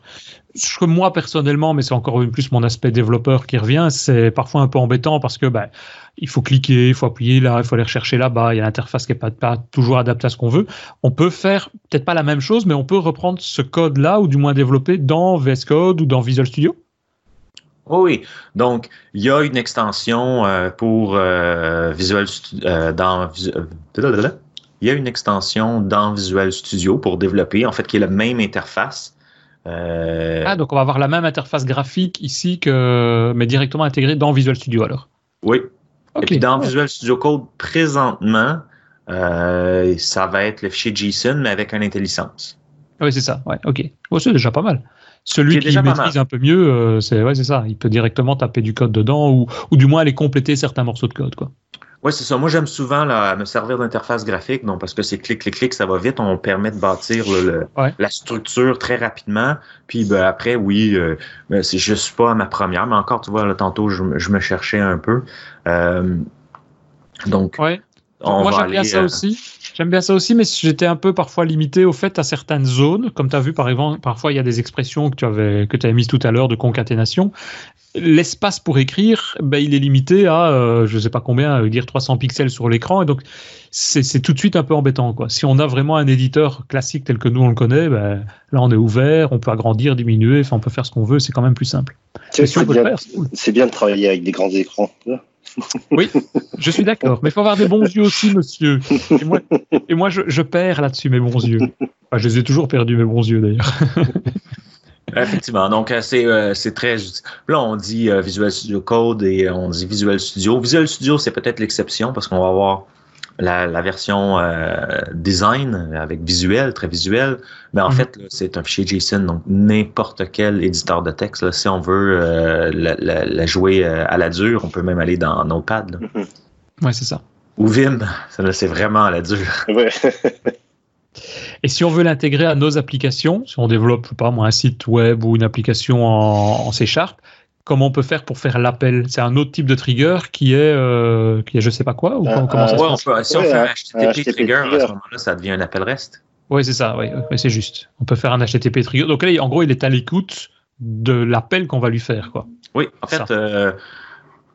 Ce que moi personnellement, mais c'est encore une plus mon aspect développeur qui revient, c'est parfois un peu embêtant parce que ben, il faut cliquer, il faut appuyer là, il faut aller rechercher là-bas. Il y a l'interface qui est pas, pas toujours adaptée à ce qu'on veut. On peut faire peut-être pas la même chose, mais on peut reprendre ce code-là ou du moins développer dans VS Code ou dans Visual Studio. Oh oui, donc il y a une extension euh, pour euh, Visual euh, dans euh. Il y a une extension dans Visual Studio pour développer, en fait, qui est la même interface. Euh, Ah, donc on va avoir la même interface graphique ici que, mais directement intégrée dans Visual Studio alors. oui. Et puis dans Ouais. Visual Studio Code, présentement, euh, ça va être le fichier JSON, mais avec une IntelliSense. Oui, c'est ça. Ouais, ok. C'est déjà pas mal. Celui qui maîtrise un peu mieux, euh, c'est ouais, ça. Il peut directement taper du code dedans ou, ou du moins aller compléter certains morceaux de code, quoi. Oui, c'est ça. Moi, j'aime souvent là, me servir d'interface graphique, donc parce que c'est clic, clic, clic, ça va vite. On permet de bâtir le- le- Ouais. la structure très rapidement. Puis ben, après, oui, euh, ben, c'est juste pas ma première, mais encore, tu vois, là, tantôt, je, me- je me cherchais un peu. Euh, donc, Ouais. Moi, j'aime bien ça aussi. J'aime bien ça aussi, mais j'étais un peu parfois limité au fait à certaines zones. Comme tu as vu, par exemple, parfois il y a des expressions que tu avais, que tu avais mises tout à l'heure de concaténation. L'espace pour écrire, ben, il est limité à, euh, je sais pas combien, euh, dire 300 pixels sur l'écran. Et donc, c'est tout de suite un peu embêtant. Quoi. Si on a vraiment un éditeur classique tel que nous on le connaît, ben, là on est ouvert, on peut agrandir, diminuer, enfin, on peut faire ce qu'on veut, c'est quand même plus simple. C'est bien, de travailler avec des grands écrans. (laughs) Oui, je suis d'accord. Mais il faut avoir des bons yeux aussi, monsieur. Et moi, je, perds là-dessus mes bons yeux. je les ai toujours perdus, mes bons yeux, d'ailleurs. (laughs) Effectivement. Donc, euh, euh, c'est très. Là, on dit euh, Visual Studio Code et on dit Visual Studio. Visual Studio, c'est peut-être l'exception parce qu'on va avoir la, version euh, design avec visuel, très visuel, mais en mhm. fait, c'est un fichier JSON, donc n'importe quel éditeur de texte, si on veut euh, la, jouer euh, à la dure, on peut même aller dans Notepad. Mhm. Oui, c'est ça. Ou Vim, c'est vraiment à la dure. (laughs) Et si on veut l'intégrer à nos applications, si on développe pas moi, un site web ou une application en, en C Sharp, comment on peut faire pour faire l'appel C'est un autre type de trigger qui est, euh, qui est je sais pas quoi ou comment, ça se passe? Si on fait un HTTP, trigger, à ce moment-là, ça devient un appel REST. Oui, c'est ça, oui, c'est juste. On peut faire un HTTP trigger. Donc là, en gros, il est à l'écoute de l'appel qu'on va lui faire. Quoi. Oui, en fait, euh,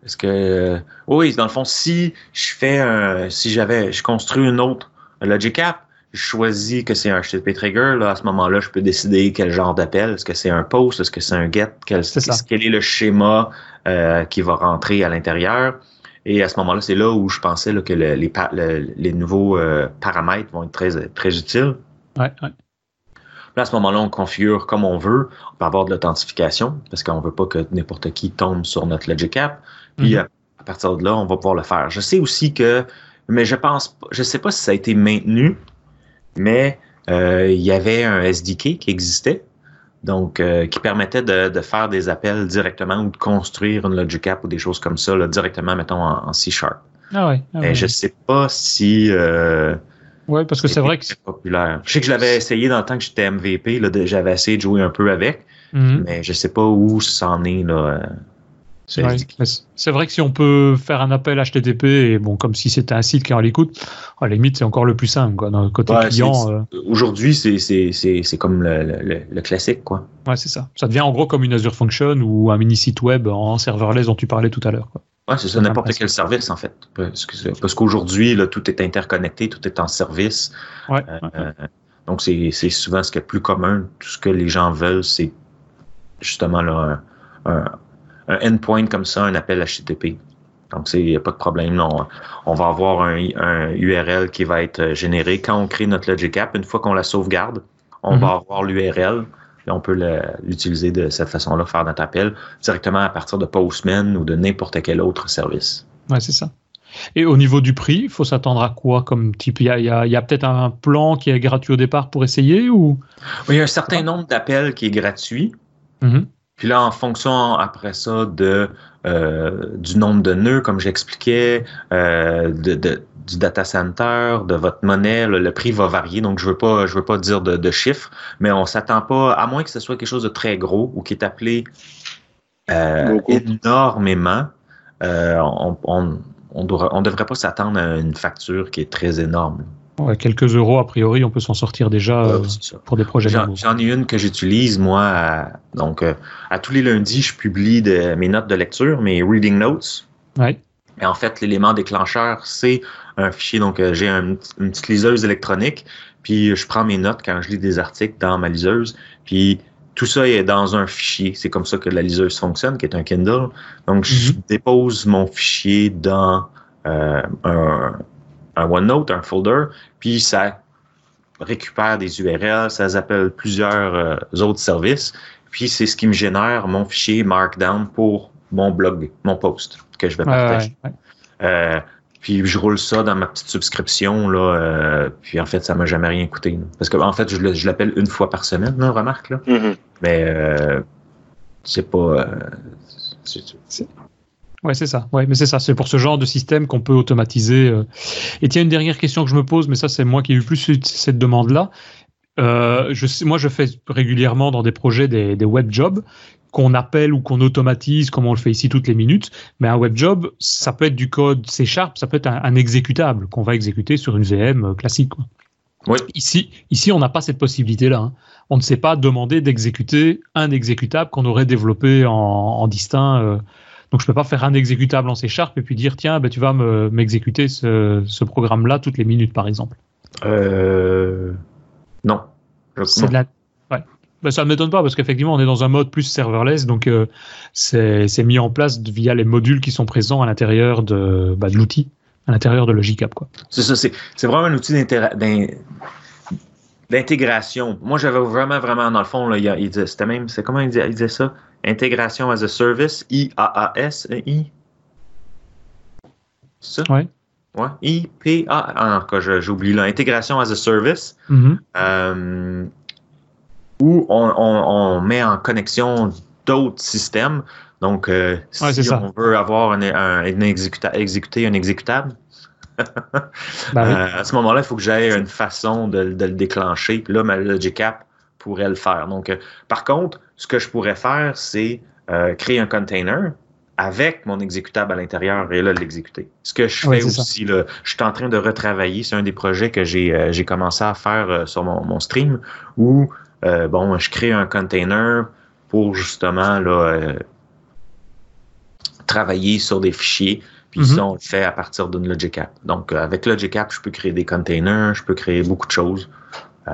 est-ce que. oui, dans le fond, si je fais un, si j'avais, je construis une autre Logic App, je choisis que c'est un HTTP trigger, là, à ce moment-là, je peux décider quel genre d'appel. Est-ce que c'est un post? Est-ce que c'est un get? Quel, est quel est le schéma euh, qui va rentrer à l'intérieur? Et à ce moment-là, c'est là où je pensais là, que le, les, les nouveaux euh, paramètres vont être très, très utiles. Ouais, ouais. à ce moment-là, on configure comme on veut. On peut avoir de l'authentification parce qu'on veut pas que n'importe qui tombe sur notre Logic App. Puis mm-hmm. à partir de là, on va pouvoir le faire. Je sais aussi que, mais je pense, je sais pas si ça a été maintenu, mais euh, il y avait un SDK qui existait, donc euh, qui permettait de, faire des appels directement ou de construire une Logic App ou des choses comme ça directement, mettons, en, C Sharp. Ah oui. Ah je sais pas si. Euh, oui, parce que c'est vrai que c'est populaire. Je sais que je l'avais essayé dans le temps que j'étais MVP, j'avais essayé de jouer un peu avec, mm-hmm. mais je sais pas où ça en est là. C'est vrai que si on peut faire un appel HTTP, et bon, comme si c'était un site qui à l'écoute, à la limite, c'est encore le plus simple, quoi, dans le côté client. Euh. Aujourd'hui, c'est comme le, le, classique, quoi. Ouais, c'est ça. Ça devient en gros comme une Azure Function ou un mini site web en serverless dont tu parlais tout à l'heure. Ouais, c'est ça, n'importe quel service, en fait. Parce qu'aujourd'hui, tout est interconnecté, tout est en service. Ouais, euh, donc, c'est souvent ce qui est plus commun. Tout ce que les gens veulent, c'est justement là, un un endpoint comme ça, un appel HTTP. Donc, il n'y a pas de problème. On, va avoir un, URL qui va être généré quand on crée notre Logic App. Une fois qu'on la sauvegarde, on va mhm. avoir l'URL et on peut l'utiliser de cette façon-là, faire notre appel directement à partir de Postman ou de n'importe quel autre service. Oui, c'est ça. Et au niveau du prix, il faut s'attendre à quoi comme type? Il y a, peut-être un plan qui est gratuit au départ pour essayer ou? Il y a un certain nombre d'appels qui est gratuit. Mhm. Puis là, en fonction après ça de euh, du nombre de nœuds, comme j'expliquais, euh, de, du data center, de votre monnaie, le, prix va varier. Donc, je veux pas, je veux pas dire de, de chiffres, mais on s'attend pas, à moins que ce soit quelque chose de très gros ou qui est appelé euh, énormément. Euh, on, on, on, on devrait pas s'attendre à une facture qui est très énorme quelques euros, a priori, on peut s'en sortir déjà euh, pour des projets. J'en ai une que j'utilise, moi. donc, euh, à tous les lundis, je publie mes notes de lecture, mes reading notes. Ouais. Et en fait, l'élément déclencheur, c'est un fichier. Donc, euh, j'ai une petite liseuse électronique, puis je prends mes notes quand je lis des articles dans ma liseuse, puis tout ça est dans un fichier. C'est comme ça que la liseuse fonctionne, qui est un Kindle. Donc, je mm-hmm. dépose mon fichier dans un, un OneNote, un folder, puis ça récupère des URL, ça appelle plusieurs euh, autres services, puis c'est ce qui me génère mon fichier Markdown pour mon blog, mon post que je vais partager. Euh, puis je roule ça dans ma petite subscription là, euh, puis en fait ça m'a jamais rien coûté. Parce que en fait je l'appelle une fois par semaine, là, remarque là. Mm-hmm. Mais c'est pas. Ouais, c'est ça. Ouais, mais c'est ça. C'est pour ce genre de système qu'on peut automatiser. Euh. Et tiens, une dernière question que je me pose, mais ça, c'est moi qui ai eu plus cette demande-là. Euh, je moi, je fais régulièrement dans des projets des, des web jobs qu'on appelle ou qu'on automatise comme on le fait ici toutes les minutes. Mais un web job, ça peut être du code C Sharp, ça peut être un, exécutable qu'on va exécuter sur une VM euh, classique. Oui. Ici, ici, on n'a pas cette possibilité-là. Hein. On ne sait pas demander d'exécuter un exécutable qu'on aurait développé en, distinct. Euh. Donc, je ne peux pas faire un exécutable en C Sharp et puis dire, tiens, ben, tu vas m'exécuter ce, programme-là toutes les minutes, par exemple. Euh... Non. C'est de la, ben, ça ne m'étonne pas parce qu'effectivement, on est dans un mode plus serverless, donc euh, c'est mis en place via les modules qui sont présents à l'intérieur de, bah, de l'outil, à l'intérieur de Logicap. C'est ça, c'est vraiment un outil d'intégration. Moi, j'avais vraiment, vraiment, dans le fond, là, il, c'était même, c'est comment il disait, ça? Intégration as a service, I-A-A-S, I? Ça? Ouais. Ouais, I-P-A, ah, j'ai oublié là, intégration as a service. Mm-hmm. euh, où on, met en connexion d'autres systèmes. Donc, euh, si on veut avoir un, un, exécuter un exécutable, (laughs) ben euh, à ce moment-là, il faut que j'aie une façon de, le déclencher. Puis là, ma Logicap pourrait le faire. Donc, euh, par contre, ce que je pourrais faire, c'est créer un container avec mon exécutable à l'intérieur et là l'exécuter. Ce que je fais aussi, là, je suis en train de retravailler, c'est un des projets que j'ai commencé à faire sur mon, mon, stream où euh, bon, je crée un container pour justement là, euh, travailler sur des fichiers. Puis ça, mhm. on le fait à partir d'une Logic App. Donc, euh, avec Logic App, je peux créer des containers, je peux créer beaucoup de choses.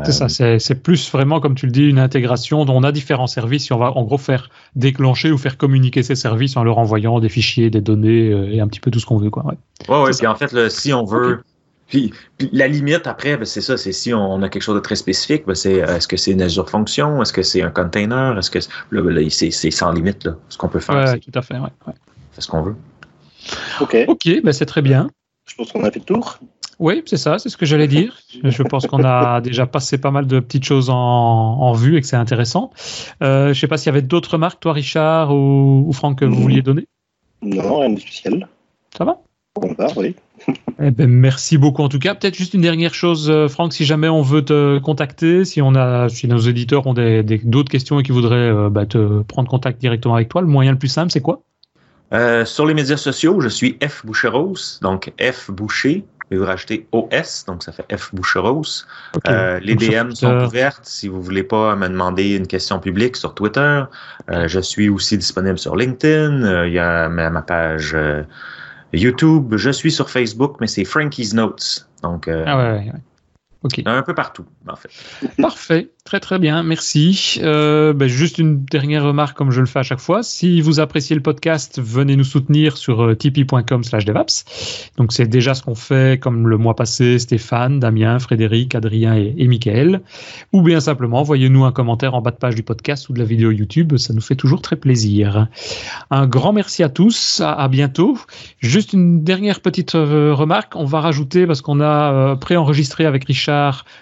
C'est ça, c'est plus vraiment, comme tu le dis, une intégration dont on a différents services et on va en gros faire déclencher ou faire communiquer ces services en leur envoyant des fichiers, des données et un petit peu tout ce qu'on veut. Quoi. Ouais, ouais, ouais puis en fait, si on veut puis, la limite après, ben, c'est ça, c'est si on a quelque chose de très spécifique, ben, c'est euh, est-ce que c'est une Azure Function, est-ce que c'est un container, est-ce que ben, c'est sans limite là, ce qu'on peut faire. Oui, tout à fait, ouais, C'est ce qu'on veut. Ok. Ok, ben, c'est très bien. Je pense qu'on a fait le tour. Oui, c'est ça, c'est ce que j'allais dire. Je pense qu'on a déjà passé pas mal de petites choses en, en vue et que c'est intéressant. Euh, je ne sais pas s'il y avait d'autres remarques, toi, Richard ou, ou Franck, que vous vouliez donner? Non, rien de spécial. Ça va? On va, oui. (laughs) Eh ben, merci beaucoup en tout cas. Peut-être juste une dernière chose, euh, Franck, si jamais on veut te contacter, si on a, si nos éditeurs ont d'autres des, d'autres questions et qui voudraient euh, bah, te prendre contact directement avec toi, le moyen le plus simple, c'est quoi? Euh, Sur les médias sociaux, je suis F Boucheros, donc F Boucher. Et vous rajoutez OS, donc ça fait F Boucheros. les DM sont ouvertes si vous voulez pas me demander une question publique sur Twitter. je suis aussi disponible sur LinkedIn. Il y a ma, page YouTube, je suis sur Facebook, mais c'est Frankie's Notes. Donc, euh, ah ouais, ouais. Un peu partout, en fait. (laughs) Parfait, très très bien, merci. Euh, ben, juste une dernière remarque, comme je le fais à chaque fois. Si vous appréciez le podcast, venez nous soutenir sur euh, tipeee.com/devaps. Donc c'est déjà ce qu'on fait, comme le mois passé, Stéphane, Damien, Frédéric, Adrien et, et Michael. Ou bien simplement, envoyez-nous un commentaire en bas de page du podcast ou de la vidéo YouTube, ça nous fait toujours très plaisir. Un grand merci à tous, à, bientôt. Juste une dernière petite euh, remarque, on va rajouter parce qu'on a préenregistré avec Richard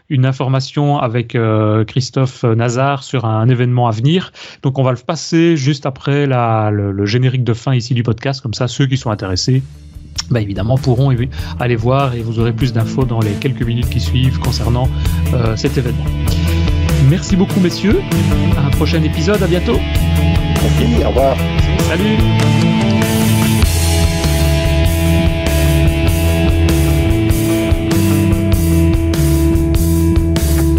une information avec euh, Christophe Nazar sur un événement à venir. Donc on va le passer juste après le, générique de fin ici du podcast, comme ça ceux qui sont intéressés bah évidemment pourront aller voir et vous aurez plus d'infos dans les quelques minutes qui suivent concernant euh, cet événement. Merci beaucoup messieurs, à un prochain épisode, à bientôt. Merci, au revoir. Salut.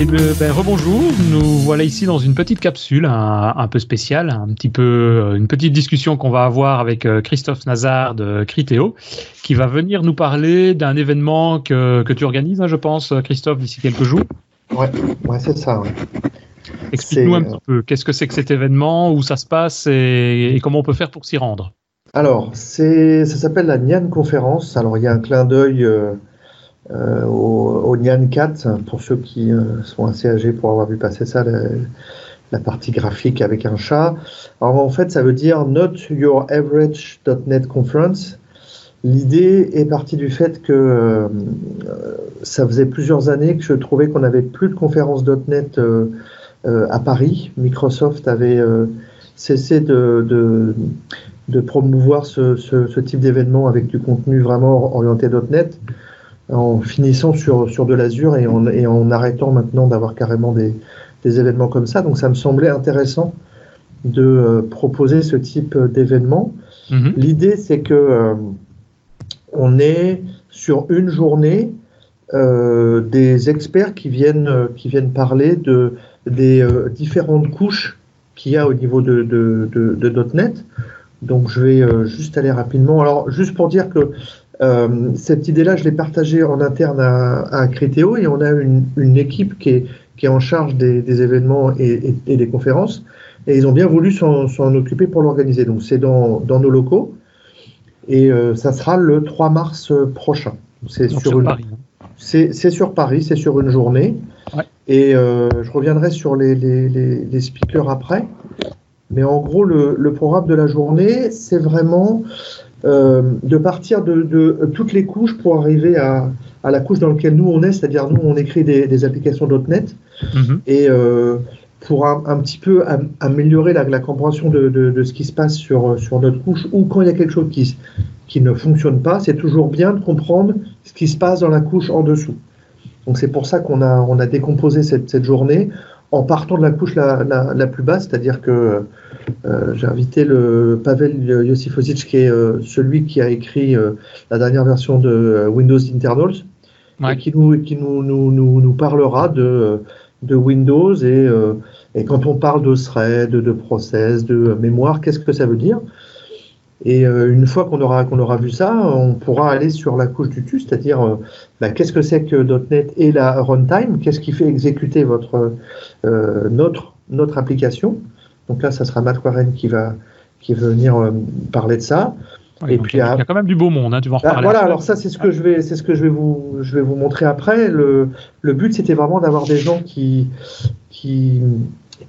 Ben, rebonjour, nous voilà ici dans une petite capsule un, peu spéciale, un petit peu euh, une petite discussion qu'on va avoir avec euh, Christophe Nazar de Criteo, qui va venir nous parler d'un événement que, que, tu organises, hein, je pense, Christophe, d'ici quelques jours. Ouais, ouais c'est ça. Explique-nous un petit peu, qu'est-ce que c'est que cet événement, où ça se passe et, comment on peut faire pour s'y rendre Alors, ça s'appelle la Nian Conférence. Alors, il y a un clin d'œil. Euh, euh, au, au, Nyan 4, pour ceux qui euh, sont assez âgés pour avoir vu passer ça, la, partie graphique avec un chat. En fait, ça veut dire Not Your Average .NET Conference. L'idée est partie du fait que euh, ça faisait plusieurs années que je trouvais qu'on n'avait plus de conférences .NET à Paris. Microsoft avait cessé de, promouvoir ce, ce, ce type d'événement avec du contenu vraiment orienté .NET en finissant sur, sur de l'Azure et en, et en arrêtant maintenant d'avoir carrément des, des, événements comme ça. Donc ça me semblait intéressant de proposer ce type d'événement. Mhm. L'idée, c'est que on est sur une journée des experts qui viennent, qui viennent parler de, des différentes couches qu'il y a au niveau de, de, de, .NET. Donc je vais juste aller rapidement. Alors juste pour dire que euh, cette idée-là, je l'ai partagée en interne à, à Critéo et on a une, une équipe qui est, qui est, en charge des, des événements et, et, des conférences. Et ils ont bien voulu s'en occuper pour l'organiser. Donc c'est dans, dans, nos locaux et euh, ça sera le 3 mars prochain. C'est sur, Paris. Hein. C'est sur Paris, c'est sur une journée. Ouais. Et euh, je reviendrai sur les, les, les, speakers après. Mais en gros, le, le programme de la journée, c'est vraiment euh, de partir de, toutes les couches pour arriver à, la couche dans laquelle nous on est, c'est-à-dire nous on écrit des, applications .NET mhm. et euh, pour un, petit peu améliorer la, compréhension de, ce qui se passe sur, sur notre couche ou quand il y a quelque chose qui, qui ne fonctionne pas, c'est toujours bien de comprendre ce qui se passe dans la couche en dessous. Donc c'est pour ça qu'on a, on a décomposé cette, cette journée en partant de la couche la, la, plus basse, c'est-à-dire que euh, j'ai invité le Pavel Josifosic, qui est euh, celui qui a écrit euh, la dernière version de Windows Internals, et qui, nous, qui nous, nous, nous, parlera de, de Windows et, et, quand on parle de thread, de process, de mémoire, qu'est-ce que ça veut dire? Et euh, une fois qu'on aura, qu'on aura vu ça, on pourra aller sur la couche du dessus, c'est-à-dire euh, bah, qu'est-ce que c'est que .NET et la runtime, qu'est-ce qui fait exécuter votre, euh, notre, notre application? Donc là, ça sera Matt Warren qui va, qui va venir parler de ça. et puis, il y a quand même du beau monde, hein, tu vas en bah, reparler. voilà, alors ça, c'est ce que je vais, c'est ce que je vais vous, je vais vous montrer après. Le, le but, c'était vraiment d'avoir des gens qui, qui,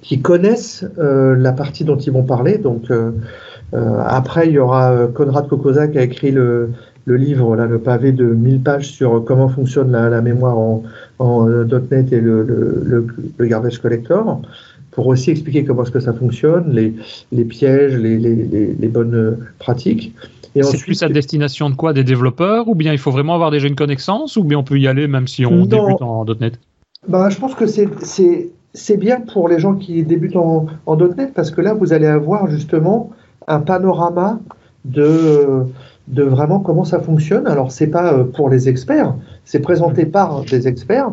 qui connaissent la partie dont ils vont parler. Donc, après, il y aura euh, Konrad Kokoza qui a écrit le, le livre, là, le pavé de 1000 pages sur comment fonctionne la, la mémoire en, en, euh, .NET et le, le, le, garbage collector, pour aussi expliquer comment est-ce que ça fonctionne, les, les pièges, les, les, les, bonnes pratiques. C'est plus à destination de quoi? Des développeurs? Ou bien il faut vraiment avoir déjà une connaissance Ou bien on peut y aller même si on débute en .NET bah, Je pense que c'est bien pour les gens qui débutent en, en .NET parce que là, vous allez avoir justement un panorama de, de vraiment comment ça fonctionne. Alors, c'est pas euh, pour les experts, c'est présenté par des experts,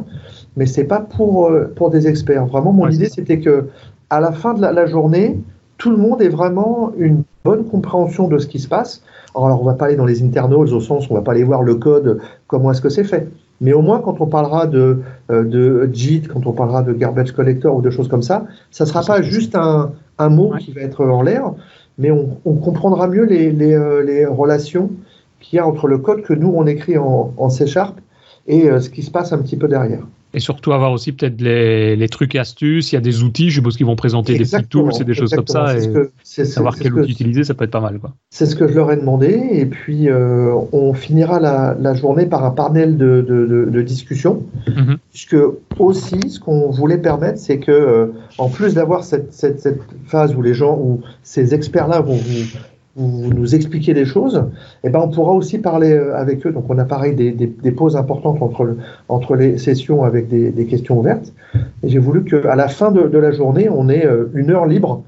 mais c'est pas pour, euh, pour des experts. Vraiment, mon idée, c'était que à la fin de la, journée, tout le monde ait vraiment une bonne compréhension de ce qui se passe. Alors, on va pas aller dans les internals au sens où on va pas aller voir le code, comment est-ce que c'est fait. Mais au moins, quand on parlera de, euh, de JIT, quand on parlera de garbage collector ou de choses comme ça, ça sera pas juste un, un mot qui va être en l'air, mais on, comprendra mieux euh, les relations qu'il y a entre le code que nous, on écrit en, en C Sharp et euh, ce qui se passe un petit peu derrière. Et surtout avoir aussi peut-être les, les, trucs et astuces, il y a des outils, je suppose qu'ils vont présenter des petits tools et des choses comme ça, et savoir quel outil utiliser, ça peut être pas mal. C'est ce que je leur ai demandé, et puis euh, on finira la, la, journée par un panel de, de, de, de discussion, mm-hmm. puisque aussi ce qu'on voulait permettre, c'est que euh, en plus d'avoir cette, cette, cette, phase où les gens, où ces experts-là vont vous vous nous expliquez des choses, et eh ben on pourra aussi parler euh, avec eux. Donc on a pareil des, des, des pauses importantes entre, le, entre les sessions avec des, des questions ouvertes. Et j'ai voulu qu'à la fin de, de, la journée, on ait euh, une heure libre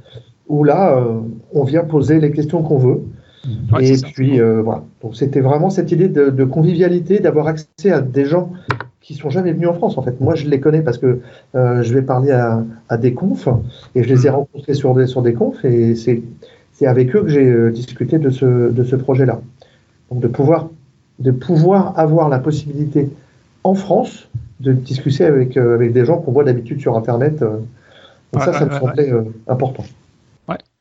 où là, euh, on vient poser les questions qu'on veut. et puis voilà. Donc c'était vraiment cette idée de, de convivialité, d'avoir accès à des gens qui sont jamais venus en France. En fait, moi je les connais parce que je vais parler à, à, des confs et je les ai mmh. rencontrés sur des sur des confs et c'est c'est avec eux que j'ai euh, discuté de ce, de ce projet-là. Donc de pouvoir, de pouvoir avoir la possibilité en France de discuter avec, euh, avec des gens qu'on voit d'habitude sur Internet. Euh. donc ça, ça me semblait important.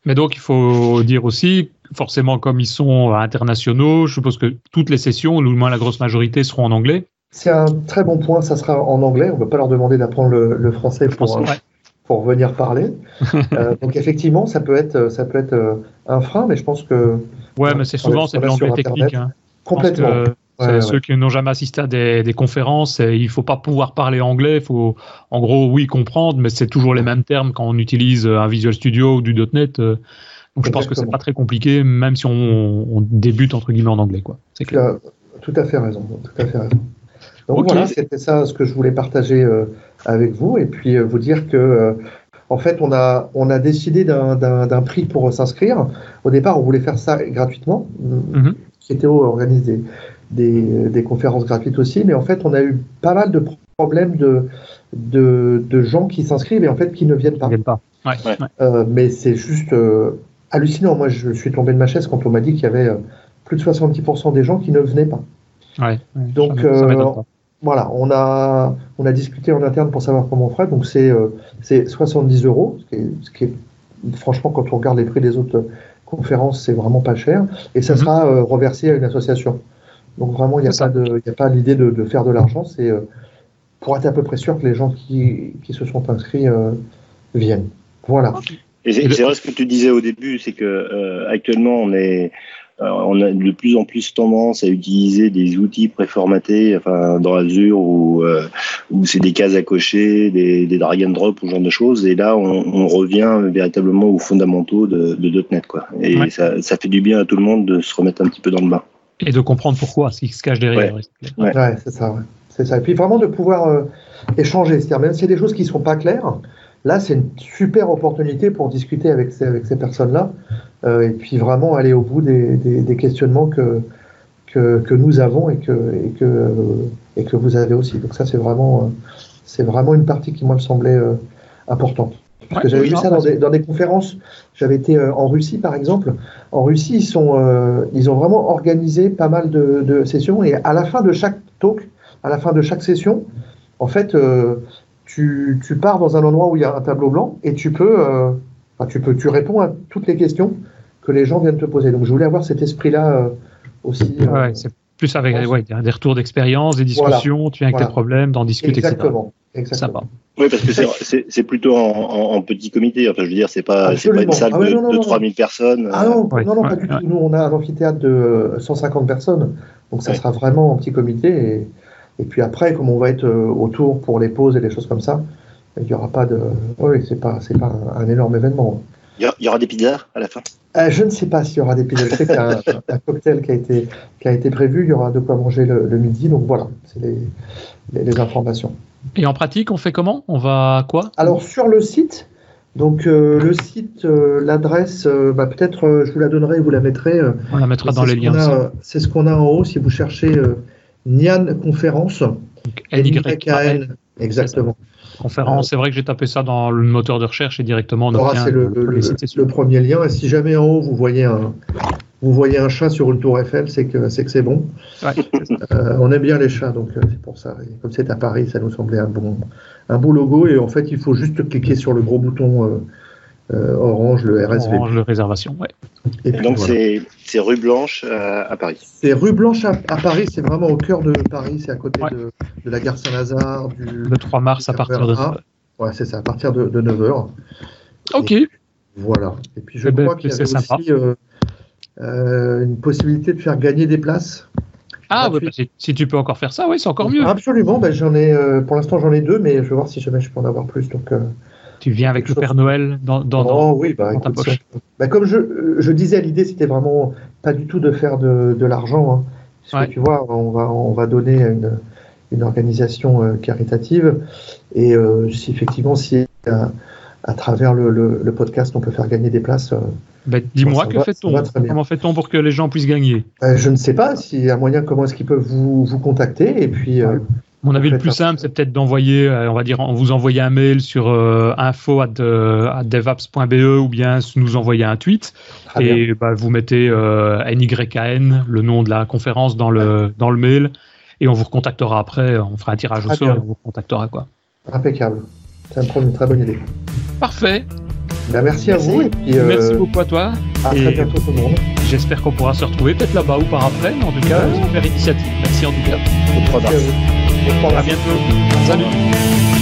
Mais donc il faut dire aussi, forcément comme ils sont internationaux, je suppose que toutes les sessions, ou au moins la grosse majorité, seront en anglais. C'est un très bon point, ça sera en anglais. On ne va pas leur demander d'apprendre le, français pour, pour venir parler. (laughs) euh, donc effectivement, ça peut être, ça peut être euh, un frein, mais je pense que. Ouais, mais c'est souvent c'est de l'anglais technique. Hein. Complètement. ceux qui n'ont jamais assisté à des, des conférences, il il faut pas pouvoir parler anglais. Il faut, en gros, oui, comprendre, mais c'est toujours les mêmes termes quand on utilise un Visual Studio ou du .NET. Euh. Donc je pense que c'est pas très compliqué, même si on, on, débute entre guillemets en anglais, quoi. C'est clair. Tout à fait raison. Tout à fait raison. Donc voilà, c'était ça ce que je voulais partager euh, avec vous et puis euh, vous dire que En fait, on a, on a décidé d'un prix pour s'inscrire. Au départ, on voulait faire ça gratuitement. Mhm. CTO organise des, des, des, conférences gratuites aussi, mais en fait, on a eu pas mal de problèmes de, de, de gens qui s'inscrivent et en fait qui ne viennent pas. Viennent pas. Euh, mais c'est juste euh, hallucinant. Moi, je suis tombé de ma chaise quand on m'a dit qu'il y avait euh, plus de 70% des gens qui ne venaient pas. Donc, voilà, on a, on a discuté en interne pour savoir comment on ferait. Donc, c'est c'est 70 euros, ce qui, est, franchement, quand on regarde les prix des autres conférences, c'est vraiment pas cher. Et ça mhm. sera reversé à une association. Donc, vraiment, il n'y a, pas de, a pas l'idée de, de, faire de l'argent. C'est pour être à peu près sûr que les gens qui, qui se sont inscrits viennent. Voilà. Et c'est vrai ce que tu disais au début, c'est que euh, actuellement on est euh, on a de plus en plus tendance à utiliser des outils préformatés, enfin dans Azure où, euh, où c'est des cases à cocher, des, des drag and drop ou ce genre de choses. Et là, on, on revient véritablement aux fondamentaux de, de .NET, quoi. Et ça, ça, fait du bien à tout le monde de se remettre un petit peu dans le bain. Et de comprendre pourquoi, ce qui se cache derrière. Ouais, ouais. c'est ça. Ouais. C'est ça. Et puis vraiment de pouvoir euh, échanger, c'est-à-dire même s'il y a des choses qui ne sont pas claires Là, c'est une super opportunité pour discuter avec ces, avec ces personnes-là euh, et puis vraiment aller au bout des, des, questionnements que, que, que, nous avons et que, et, que, euh, et que vous avez aussi. Donc ça, c'est vraiment, euh, c'est vraiment une partie qui, moi, me semblait importante. Parce que j'avais vu ça dans des, dans des conférences. J'avais été en Russie, par exemple. En Russie, ils, sont, ils ont vraiment organisé pas mal de, de, sessions et à la fin de chaque talk, à la fin de chaque session, en fait, tu, tu, pars dans un endroit où il y a un tableau blanc et tu peux, euh, enfin, tu peux, tu réponds à toutes les questions que les gens viennent te poser. Donc je voulais avoir cet esprit-là euh, aussi. Euh, ouais, c'est plus avec ouais, des retours d'expérience, des discussions, tu viens avec tes problèmes, d'en discuter, Exactement. Exactement. Oui, parce que c'est plutôt en, en, petit comité. Enfin, je veux dire, c'est pas, pas une salle ah de, de 3000 personnes. Ah non, non, non, pas du tout. Nous, on a un amphithéâtre de 150 personnes. Donc, ça sera vraiment en petit comité. Et, et puis après, comme on va être euh, autour pour les pauses et les choses comme ça, il n'y aura pas de. Oui, c'est pas, c'est pas un, énorme événement. Il y aura des pizzas à la fin? Euh, Je ne sais pas s'il y aura des pizzas. Je sais qu'il y a un, (laughs) cocktail qui a, été, qui a été prévu. Il y aura de quoi manger le, midi. Donc voilà, c'est les, les, informations. Et en pratique, on fait comment? On va quoi? Alors sur le site, donc euh, le site, l'adresse, bah, peut-être je vous la donnerai, vous la mettrez. on la mettra dans les liens. C'est ce qu'on a en haut si vous cherchez Nian Conférence. N-Y-A-N. Exactement. Conférence, c'est vrai que j'ai tapé ça dans le moteur de recherche et directement on obtient le, le, le, premier lien. Et si jamais en haut vous voyez un, vous voyez un chat sur une tour Eiffel, c'est que c'est que c'est bon. Euh, on aime bien les chats, donc euh, c'est pour ça. comme c'est à Paris, ça nous semblait un bon, un beau logo. Et en fait, il faut juste cliquer sur le gros bouton euh, Orange, le RSV. Orange, le réservation, ouais. Et, donc c'est rue Blanche à, Paris. C'est rue Blanche à, Paris, c'est vraiment au cœur de Paris, c'est à côté de, de, la gare Saint-Lazare. Le 3 mars à partir de 9h. Ouais, c'est ça, à partir de, 9h. Ok. voilà. Et puis je eh ben, crois qu'il y avait aussi euh, euh, une possibilité de faire gagner des places. Ah, ouais, bah, si, tu peux encore faire ça, oui, c'est encore mieux. Absolument, ben, j'en ai, pour l'instant j'en ai deux, mais je vais voir si jamais je peux en avoir plus. Donc, tu viens avec le Père Noël dans, dans, oh, oui, bah, ta poche. Bah, comme je, je disais, l'idée, c'était vraiment pas du tout de faire de, de l'argent. Hein. tu vois, on va, on va donner une, une organisation euh, caritative. Et euh, si effectivement, si euh, à, travers le, le, podcast, on peut faire gagner des places. Bah, Dis-moi, que fait-on? Comment fait-on pour que les gens puissent gagner? Je ne sais pas. S'il y a moyen, comment est-ce qu'ils peuvent vous, vous contacter? Et puis, mon avis le plus simple, c'est peut-être d'envoyer, euh, on va dire, on vous envoyer un mail sur euh, info at, euh, devaps.be ou bien nous envoyer un tweet et bah, vous mettez euh, NYKN, le nom de la conférence, dans le, dans le mail et on vous recontactera après. On fera un tirage au sort et on vous recontactera. Quoi. Impeccable. Ça me prend une très bonne idée. Parfait. Ben, merci, à vous. merci beaucoup à toi. À très bientôt tout le monde. J'espère qu'on pourra se retrouver peut-être là-bas ou par après. Mais en tout cas, super initiative. Merci en tout cas. Merci à bientôt. Salut.